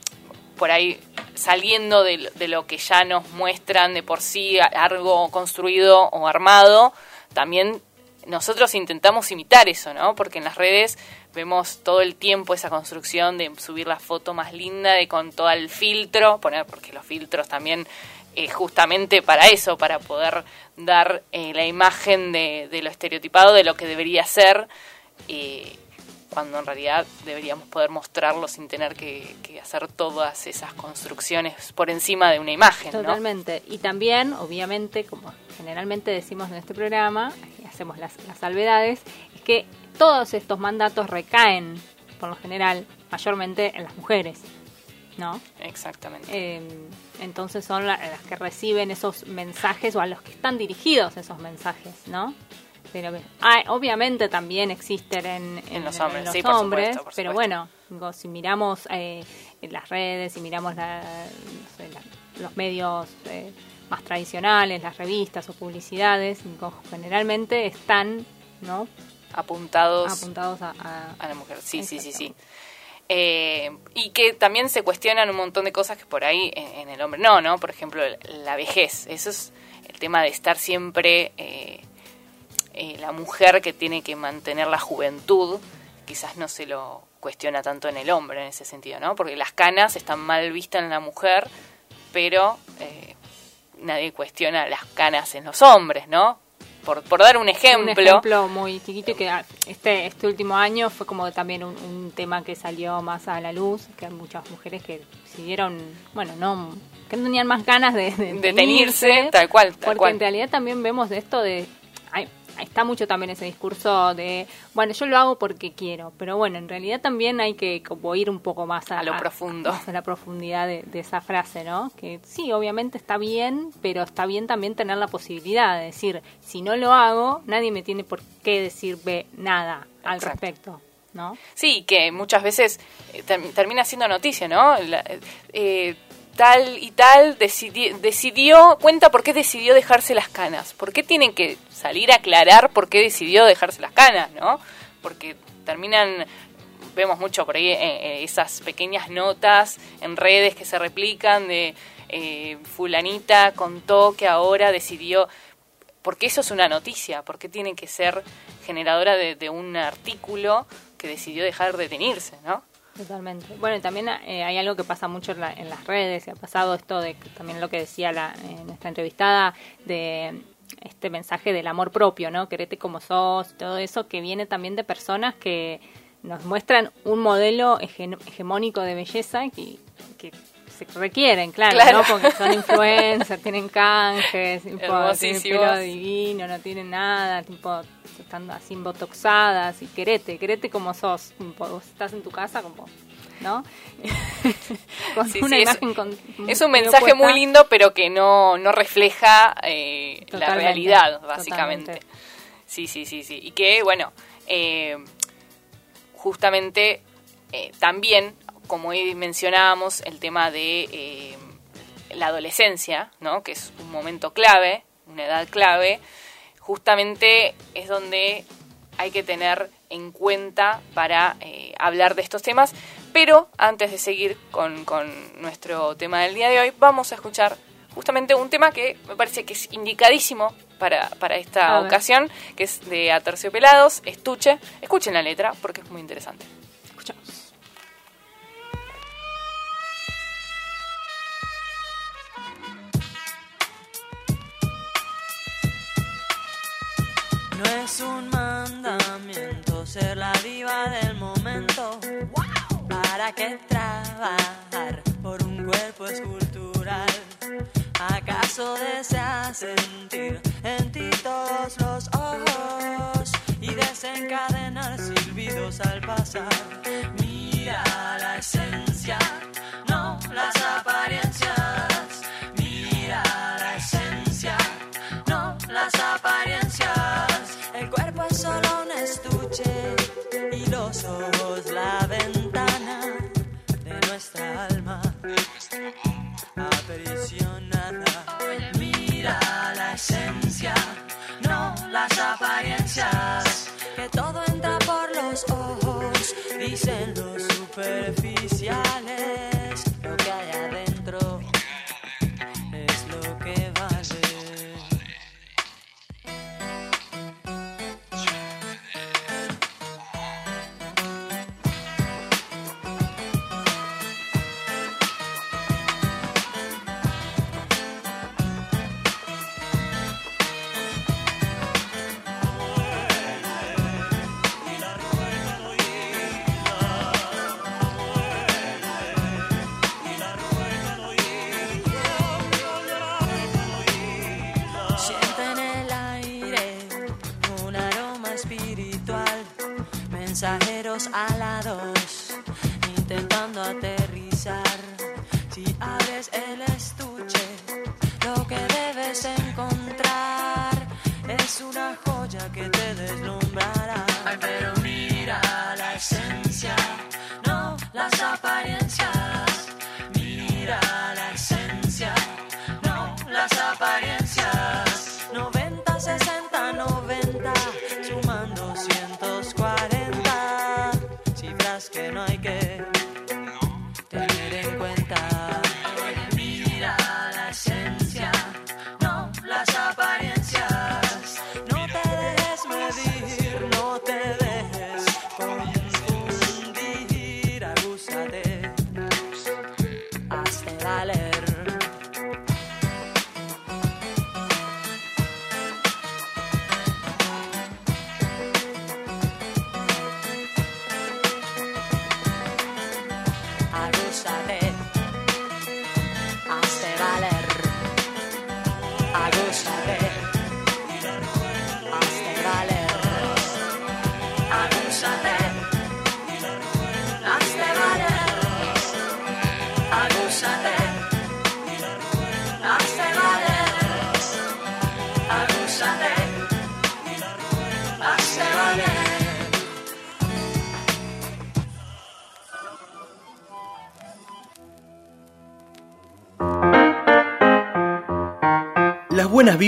Speaker 3: por ahí saliendo de, de, lo que ya nos muestran de por sí algo construido o armado, también nosotros intentamos imitar eso, ¿no? Porque en las redes vemos todo el tiempo esa construcción de subir la foto más linda, de con todo el filtro, poner, porque los filtros también eh, justamente para eso, para poder dar eh, la imagen de, lo estereotipado, de lo que debería ser. cuando en realidad deberíamos poder mostrarlo sin tener que, que hacer todas esas construcciones por encima de una imagen. ¿no?
Speaker 2: Totalmente. Y también, obviamente, como generalmente decimos en este programa, y hacemos las, las salvedades, es que todos estos mandatos recaen, por lo general, mayormente en las mujeres. ¿No?
Speaker 3: Exactamente.
Speaker 2: Entonces son la- las que reciben esos mensajes o a los que están dirigidos esos mensajes, ¿no? Pero ah, obviamente también existen en,
Speaker 3: En los hombres,
Speaker 2: los
Speaker 3: sí, por
Speaker 2: hombres,
Speaker 3: supuesto, por
Speaker 2: pero bueno, digo, si miramos eh, en las redes, si miramos la- no sé, la- los medios eh, más tradicionales, las revistas o publicidades, digo, generalmente están, ¿no?
Speaker 3: Apuntados
Speaker 2: Apuntados a, a-
Speaker 3: a la mujer. Sí, sí, sí, sí. Eh, y que también se cuestionan un montón de cosas que por ahí en, en el hombre no, ¿no? Por ejemplo, la vejez. Eso es el tema de estar siempre eh, eh, la mujer que tiene que mantener la juventud. Quizás no se lo cuestiona tanto en el hombre en ese sentido, ¿no? Porque las canas están mal vistas en la mujer, pero eh, nadie cuestiona las canas en los hombres, ¿no? Por, por dar un ejemplo.
Speaker 2: Un ejemplo muy chiquito que ah, este, este último año fue como también un, un tema que salió más a la luz, que hay muchas mujeres que siguieron, bueno, no, que no tenían más ganas de, de,
Speaker 3: De tal cual, tal
Speaker 2: porque
Speaker 3: cual.
Speaker 2: en realidad también vemos esto de, hay- está mucho también ese discurso de, bueno, yo lo hago porque quiero, pero bueno, en realidad también hay que como ir un poco más a,
Speaker 3: A lo profundo.
Speaker 2: a la profundidad de, de esa frase, ¿no? Que sí, obviamente está bien, pero está bien también tener la posibilidad de decir, si no lo hago, nadie me tiene por qué decirme nada al
Speaker 3: Exacto.
Speaker 2: respecto, ¿no?
Speaker 3: Sí, que muchas veces eh, ter- termina siendo noticia, ¿no? La- eh, tal y tal decidi- decidió, cuenta por qué decidió dejarse las canas. ¿Por qué tienen que salir a aclarar por qué decidió dejarse las canas, ¿no? Porque terminan, vemos mucho por ahí eh, eh, esas pequeñas notas en redes que se replican de eh, fulanita contó que ahora decidió porque eso es una noticia, porque tiene que ser generadora de, de un artículo que decidió dejar de tenerse, ¿no?
Speaker 2: Totalmente. Bueno, también eh, hay algo que pasa mucho en, la- en las redes, y ha pasado esto de también lo que decía la, eh, nuestra entrevistada, de este mensaje del amor propio, ¿no? Querete como sos, todo eso que viene también de personas que nos muestran un modelo hege- hegemónico de belleza que, que se requieren, claro,
Speaker 3: Claro.
Speaker 2: ¿no? Porque son influencers, tienen canjes, tipo, tienen pelo divino, no tienen nada, tipo, están así botoxadas y querete, querete como sos, tipo, vos estás en tu casa como, ¿no? con
Speaker 3: Sí,
Speaker 2: una
Speaker 3: sí, es-
Speaker 2: imagen con,
Speaker 3: Es un mensaje
Speaker 2: puesta.
Speaker 3: muy lindo, pero que no, no refleja eh, la realidad, básicamente.
Speaker 2: totalmente.
Speaker 3: Sí, sí, sí, sí. Y que, bueno, eh, justamente eh, también, como hoy mencionábamos, el tema de eh, la adolescencia, ¿no? Que es un momento clave, una edad clave, justamente es donde hay que tener en cuenta para eh, hablar de estos temas. Pero antes de seguir con, con nuestro tema del día de hoy, vamos a escuchar justamente un tema que me parece que es indicadísimo para, para esta ocasión, que es de Aterciopelados, Estuche. Escuchen la letra porque es muy interesante.
Speaker 7: No es un mandamiento ser la diva del momento. ¿Para qué trabajar por un cuerpo escultural? ¿Acaso deseas sentir en ti todos los ojos y desencadenar silbidos al pasar? Mira la esencia,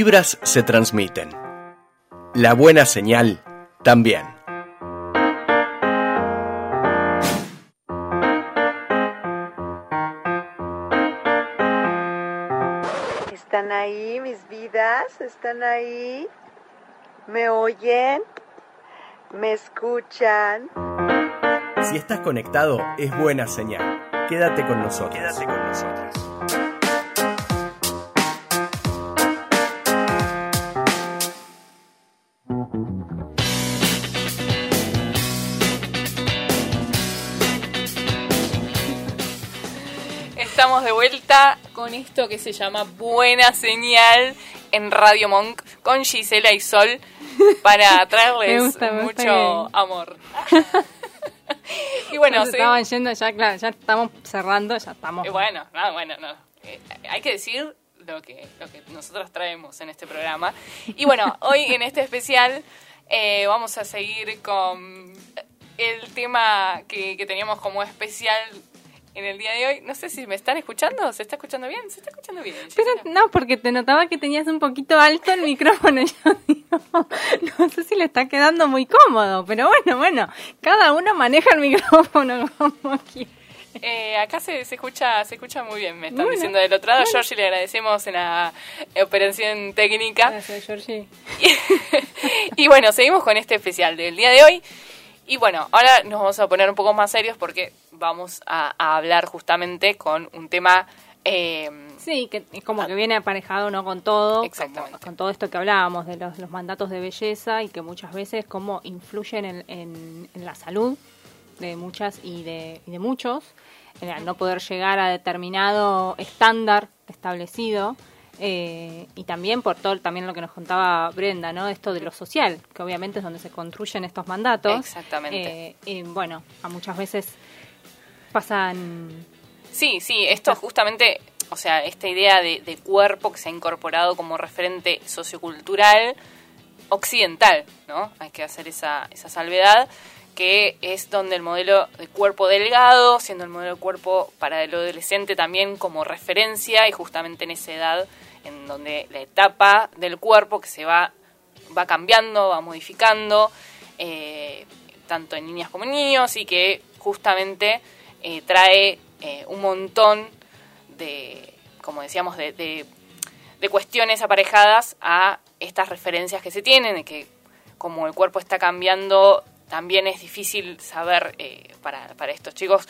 Speaker 1: vibras se transmiten. La buena señal también.
Speaker 8: ¿Están ahí mis vidas? ¿Están ahí? ¿Me oyen? ¿Me escuchan?
Speaker 1: Si estás conectado, es buena señal. Quédate con nosotros. Quédate con nosotros.
Speaker 3: Vuelta con esto que se llama Buena Señal en Radio Monk con Gisela y Sol para traerles
Speaker 2: gusta,
Speaker 3: mucho amor. y bueno,
Speaker 2: Nos
Speaker 3: sí.
Speaker 2: estaban yendo ya, claro, ya estamos cerrando, ya estamos.
Speaker 3: Eh, Bueno, no, bueno, no. Eh, hay que decir lo que, lo que nosotros traemos en este programa. Y bueno, hoy en este especial eh, vamos a seguir con el tema que, que teníamos como especial en el día de hoy. No sé si me están escuchando. ¿Se está escuchando bien? ¿Se está escuchando bien?
Speaker 2: Pero no, porque te notaba que tenías un poquito alto el micrófono. Yo digo, no sé si le está quedando muy cómodo, pero bueno, bueno, cada uno maneja el micrófono como quiere.
Speaker 3: Eh, acá se, se escucha se escucha muy bien, me están
Speaker 2: Bueno,
Speaker 3: diciendo del otro lado.
Speaker 2: bueno.
Speaker 3: Georgie le agradecemos en la operación técnica.
Speaker 2: Gracias, Georgie.
Speaker 3: y bueno, seguimos con este especial del día de hoy. Y bueno, ahora nos vamos a poner un poco más serios porque vamos a, a hablar justamente con un tema... eh,
Speaker 2: Sí, que es como que viene aparejado no con todo,
Speaker 3: Exactamente.
Speaker 2: con todo esto que hablábamos de los, los mandatos de belleza y que muchas veces como influyen en, en- en la salud de muchas y de, y de muchos, en el no poder llegar a determinado estándar establecido eh, y también por todo también lo que nos contaba Brenda, ¿no? Esto de lo social, que obviamente es donde se construyen estos mandatos.
Speaker 3: Exactamente.
Speaker 2: Eh, y bueno, a muchas veces pasan
Speaker 3: Sí, sí, esto justamente, o sea, esta idea de, cuerpo que se ha incorporado como referente sociocultural occidental, ¿no? Hay que hacer esa, esa salvedad, que es donde el modelo de cuerpo delgado, siendo el modelo de cuerpo para el adolescente también como referencia, y justamente en esa edad en donde la etapa del cuerpo que se va, va cambiando, va modificando, eh, tanto en niñas como en niños, y que justamente eh, trae eh, un montón de, como decíamos, de, de- cuestiones aparejadas a estas referencias que se tienen, que como el cuerpo está cambiando, también es difícil saber eh, para, para estos chicos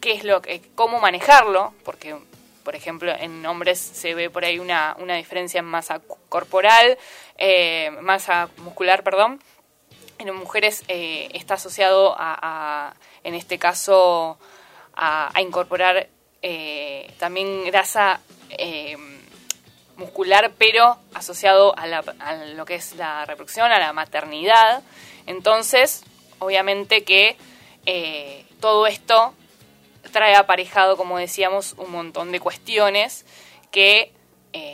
Speaker 3: qué es lo que, cómo manejarlo, porque por ejemplo en hombres se ve por ahí una, una diferencia en masa corporal, eh, masa muscular, perdón, en mujeres eh, está asociado a, en este caso, a, incorporar eh, también grasa eh, muscular, pero asociado a, la- a lo que es la reproducción, a la maternidad. Entonces, obviamente que todo esto trae aparejado, como decíamos, un montón de cuestiones que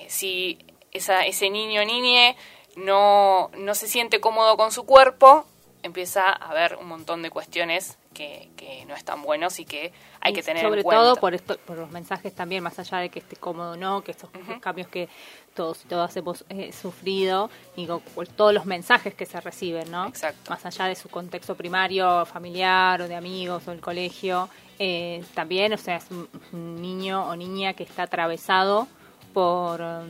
Speaker 3: si esa, ese niño o niñe no, no se siente cómodo con su cuerpo, empieza a haber un montón de cuestiones que, que no están buenos y que hay
Speaker 2: Y
Speaker 3: que tener
Speaker 2: sobre
Speaker 3: en cuenta.
Speaker 2: todo por esto por los mensajes también más allá de que esté cómodo o no que estos cambios que todos y todas hemos eh, sufrido y con- por todos los mensajes que se reciben no
Speaker 3: Exacto.
Speaker 2: más allá de su contexto primario familiar o de amigos o del colegio eh, también o sea es un, un niño o niña que está atravesado por um,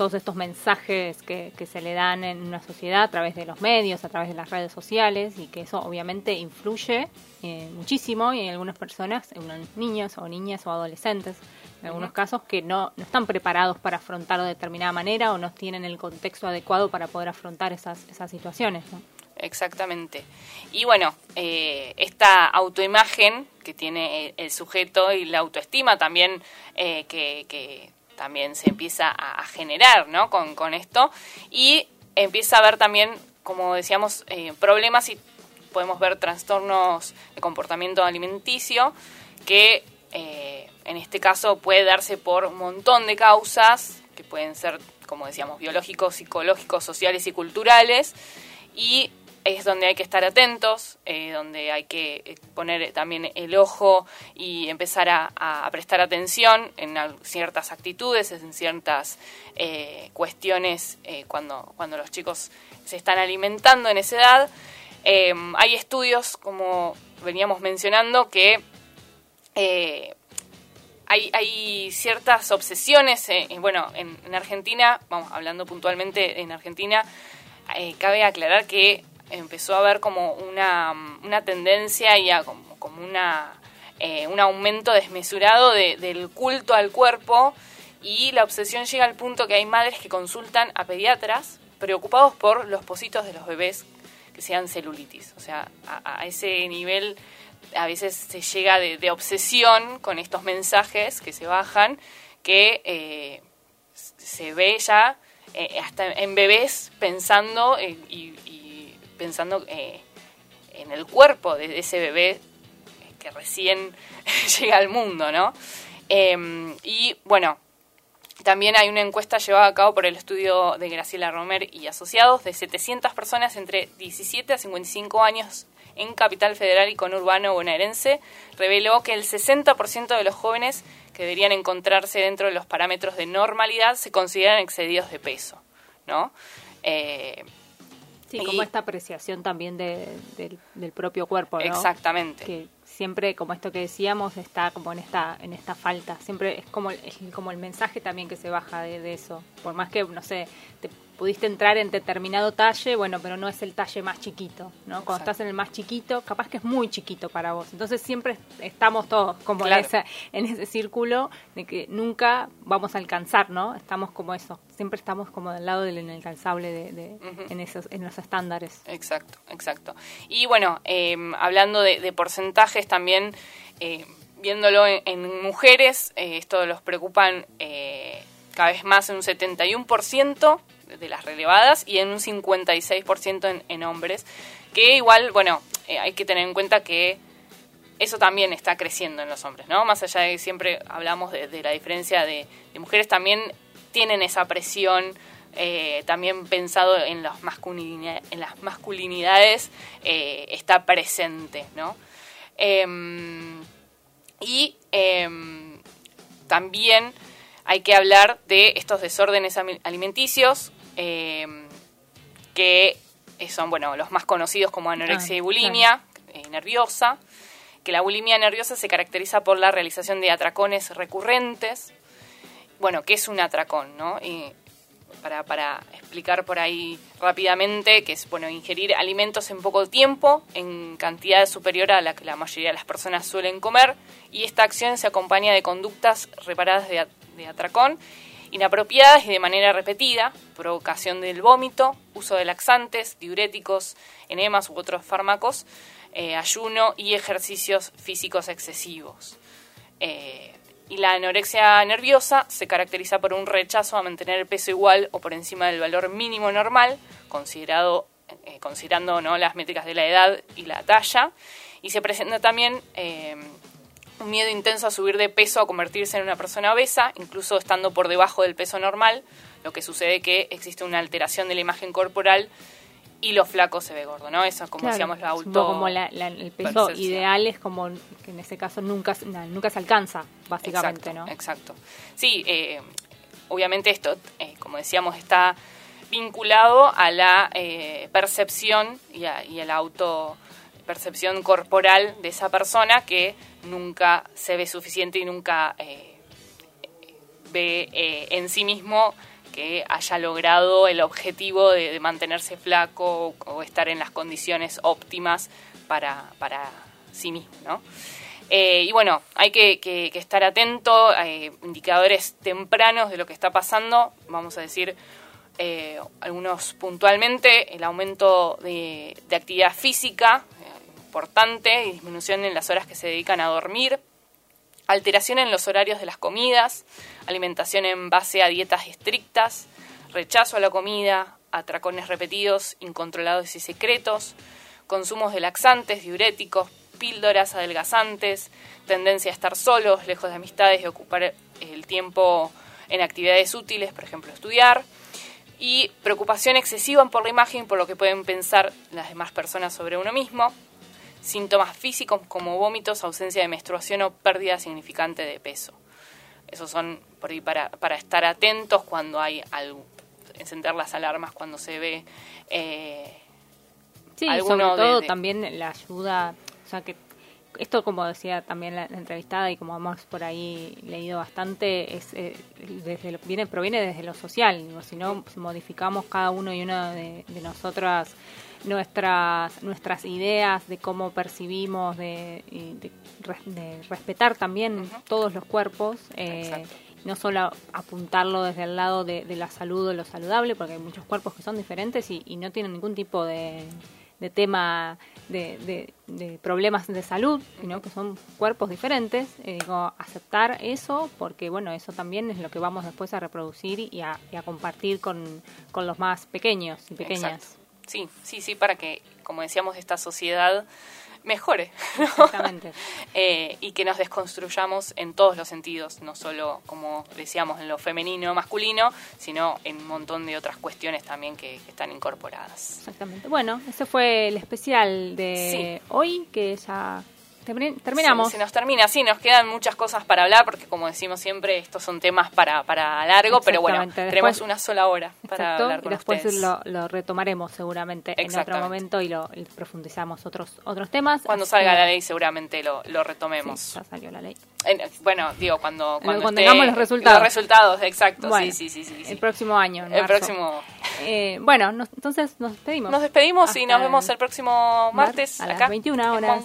Speaker 2: todos estos mensajes que, que se le dan en una sociedad a través de los medios, a través de las redes sociales y que eso obviamente influye eh, muchísimo y en algunas personas, en unos niños o niñas o adolescentes, en algunos casos que no, no están preparados para afrontarlo de determinada manera o no tienen el contexto adecuado para poder afrontar esas, esas situaciones. ¿no?
Speaker 3: Exactamente. Y bueno, eh, esta autoimagen que tiene el, el sujeto y la autoestima también eh, que, que también se empieza a, generar ¿no? con, con esto y empieza a haber también, como decíamos, eh, problemas y podemos ver trastornos de comportamiento alimenticio que eh, en este caso puede darse por un montón de causas que pueden ser, como decíamos, biológicos, psicológicos, sociales y culturales y es donde hay que estar atentos, eh, donde hay que eh, poner también el ojo y empezar a, prestar atención en ciertas actitudes, en ciertas eh, cuestiones cuando, cuando los chicos se están alimentando en esa edad. Hay estudios, como veníamos mencionando, que hay, hay ciertas obsesiones, bueno, en, en Argentina, vamos hablando puntualmente en Argentina, cabe aclarar que empezó a haber como una, una tendencia y a como, como una, eh, un aumento desmesurado de- del culto al cuerpo y la obsesión llega al punto que hay madres que consultan a pediatras preocupados por los positos de los bebés que sean celulitis. O sea, a, ese nivel a veces se llega de, obsesión con estos mensajes que se bajan que eh, se ve ya eh, hasta en bebés pensando y pensando eh, en el cuerpo de ese bebé que recién llega al mundo, ¿no? Eh, y bueno, también hay una encuesta llevada a cabo por el estudio de Graciela Romer y asociados de 700 personas entre 17 a 55 años en Capital Federal y conurbano bonaerense, reveló que el 60% de los jóvenes que deberían encontrarse dentro de los parámetros de normalidad se consideran excedidos de peso, ¿no? Eh,
Speaker 2: Sí,
Speaker 3: Y-
Speaker 2: como esta apreciación también de- del, del propio cuerpo, ¿no?
Speaker 3: Exactamente.
Speaker 2: Que siempre, como esto que decíamos, está como en esta en esta falta. Siempre es como, es como el mensaje también que se baja de, de eso. Por más que, no sé, te pudiste entrar en determinado talle, bueno, pero no es el talle más chiquito, ¿no? Cuando
Speaker 3: Exacto.
Speaker 2: estás en el más chiquito, capaz que es muy chiquito para vos. Entonces siempre estamos todos como
Speaker 3: Claro.
Speaker 2: en, esa- en ese círculo de que nunca vamos a alcanzar, ¿no? Estamos como eso. Siempre estamos como del lado del inalcanzable de, de- en, esos, en los estándares.
Speaker 3: Exacto, exacto. Y bueno, eh, hablando de, de porcentajes también, eh, viéndolo en, en mujeres, eh, esto los preocupan eh, cada vez más en un 71% de las relevadas y en un 56% en, hombres, que igual, bueno, eh, hay que tener en cuenta que eso también está creciendo en los hombres, ¿no? Más allá de que siempre hablamos de, la diferencia de, mujeres, también tienen esa presión, eh, también pensado en, las masculinidades, eh, está presente, ¿no? Em, y em, también hay que hablar de estos desórdenes alimenticios, em, que son, bueno, los más conocidos como anorexia
Speaker 2: Ah,
Speaker 3: y bulimia, eh, nerviosa, que la bulimia nerviosa se caracteriza por la realización de atracones recurrentes. Bueno, ¿qué es un atracón, no? Y para, para explicar por ahí rápidamente, que es, bueno, ingerir alimentos en poco tiempo, en cantidad superior a la que la mayoría de las personas suelen comer, y esta acción se acompaña de conductas reparadas de atracón, inapropiadas y de manera repetida, provocación del vómito, uso de laxantes, diuréticos, enemas u otros fármacos, eh, ayuno y ejercicios físicos excesivos. Eh, y la anorexia nerviosa se caracteriza por un rechazo a mantener el peso igual o por encima del valor mínimo normal, considerado, eh, considerando ¿no? las métricas de la edad y la talla. Y se presenta también un miedo intenso a subir de peso, a convertirse en una persona obesa, incluso estando por debajo del peso normal, lo que sucede que existe una alteración de la imagen corporal y lo flaco se ve gordo, ¿no? Eso, como
Speaker 2: Claro,
Speaker 3: decíamos,
Speaker 2: un
Speaker 3: auto...
Speaker 2: como la- la- el peso
Speaker 3: percepción.
Speaker 2: ideal es como que en ese caso nunca, nunca se alcanza, básicamente,
Speaker 3: exacto,
Speaker 2: ¿no?
Speaker 3: Exacto. Sí, eh, obviamente esto, eh, como decíamos, está vinculado a la eh, percepción y a, y la auto percepción corporal de esa persona que nunca se ve suficiente y nunca eh, ve eh, en sí mismo que haya logrado el objetivo de, mantenerse flaco o, estar en las condiciones óptimas para, para sí mismo, ¿no? Eh, y bueno, hay que, estar atento a eh, indicadores tempranos de lo que está pasando. Vamos a decir algunos puntualmente, el aumento de, actividad física importante y disminución en las horas que se dedican a dormir, alteración en los horarios de las comidas, alimentación en base a dietas estrictas, rechazo a la comida, atracones repetidos, incontrolados y secretos, consumos de laxantes, diuréticos, píldoras adelgazantes, tendencia a estar solos, lejos de amistades y ocupar el tiempo en actividades útiles, por ejemplo, estudiar, y preocupación excesiva por la imagen, por lo que pueden pensar las demás personas sobre uno mismo, síntomas físicos como vómitos, ausencia de menstruación o pérdida significante de peso. Esos son por ahí para, para estar atentos cuando hay algo, encender las alarmas cuando se ve eh,
Speaker 2: Sí,
Speaker 3: alguno
Speaker 2: sobre todo
Speaker 3: de-
Speaker 2: también la ayuda, o sea que esto como decía también la, la entrevistada y como hemos por ahí leído bastante, es eh, desde lo- viene proviene desde lo social, digo, si no modificamos cada uno y una de, de nosotras nuestras nuestras ideas de cómo percibimos, de, y de, res- de respetar también todos los cuerpos. eh, no solo apuntarlo desde el lado de, de la salud o lo saludable, porque hay muchos cuerpos que son diferentes y, y no tienen ningún tipo de, de tema de, de- de problemas de salud, sino que son cuerpos diferentes. Eh, digo, aceptar eso, porque bueno, eso también es lo que vamos después a reproducir y a, y a compartir con, con los más pequeños y pequeñas.
Speaker 3: Exacto. Sí, sí, sí, para que, como decíamos, esta sociedad mejore. ¿no?
Speaker 2: Exactamente.
Speaker 3: Eh, y que nos desconstruyamos en todos los sentidos, no solo, como decíamos, en lo femenino, masculino, sino en un montón de otras cuestiones también que, que están incorporadas.
Speaker 2: Exactamente. Bueno, ese fue el especial de hoy, que ya terminamos.
Speaker 3: Se, se nos termina, sí, nos quedan muchas cosas para hablar, porque como decimos siempre, estos son temas para, para largo, pero bueno,
Speaker 2: Exactamente.
Speaker 3: tenemos
Speaker 2: Después-
Speaker 3: una sola hora para
Speaker 2: Exacto,
Speaker 3: hablar
Speaker 2: y
Speaker 3: con
Speaker 2: después
Speaker 3: ustedes.
Speaker 2: lo, lo retomaremos seguramente en otro momento y lo y profundizamos otros otros temas.
Speaker 3: Cuando
Speaker 2: Así
Speaker 3: salga
Speaker 2: que-
Speaker 3: la ley seguramente lo, lo retomemos.
Speaker 2: Sí, ya salió la ley.
Speaker 3: En- bueno, digo, cuando, cuando,
Speaker 2: cuando tengamos los resultados.
Speaker 3: Los resultados, exacto,
Speaker 2: Bueno,
Speaker 3: sí, sí, sí, sí.
Speaker 2: El próximo año. en
Speaker 3: El
Speaker 2: marzo.
Speaker 3: próximo.
Speaker 2: Eh, bueno, nos- entonces nos despedimos.
Speaker 3: Nos despedimos y
Speaker 2: Hasta
Speaker 3: nos vemos el próximo martes
Speaker 2: a las
Speaker 3: acá.
Speaker 2: 21
Speaker 3: en
Speaker 2: horas.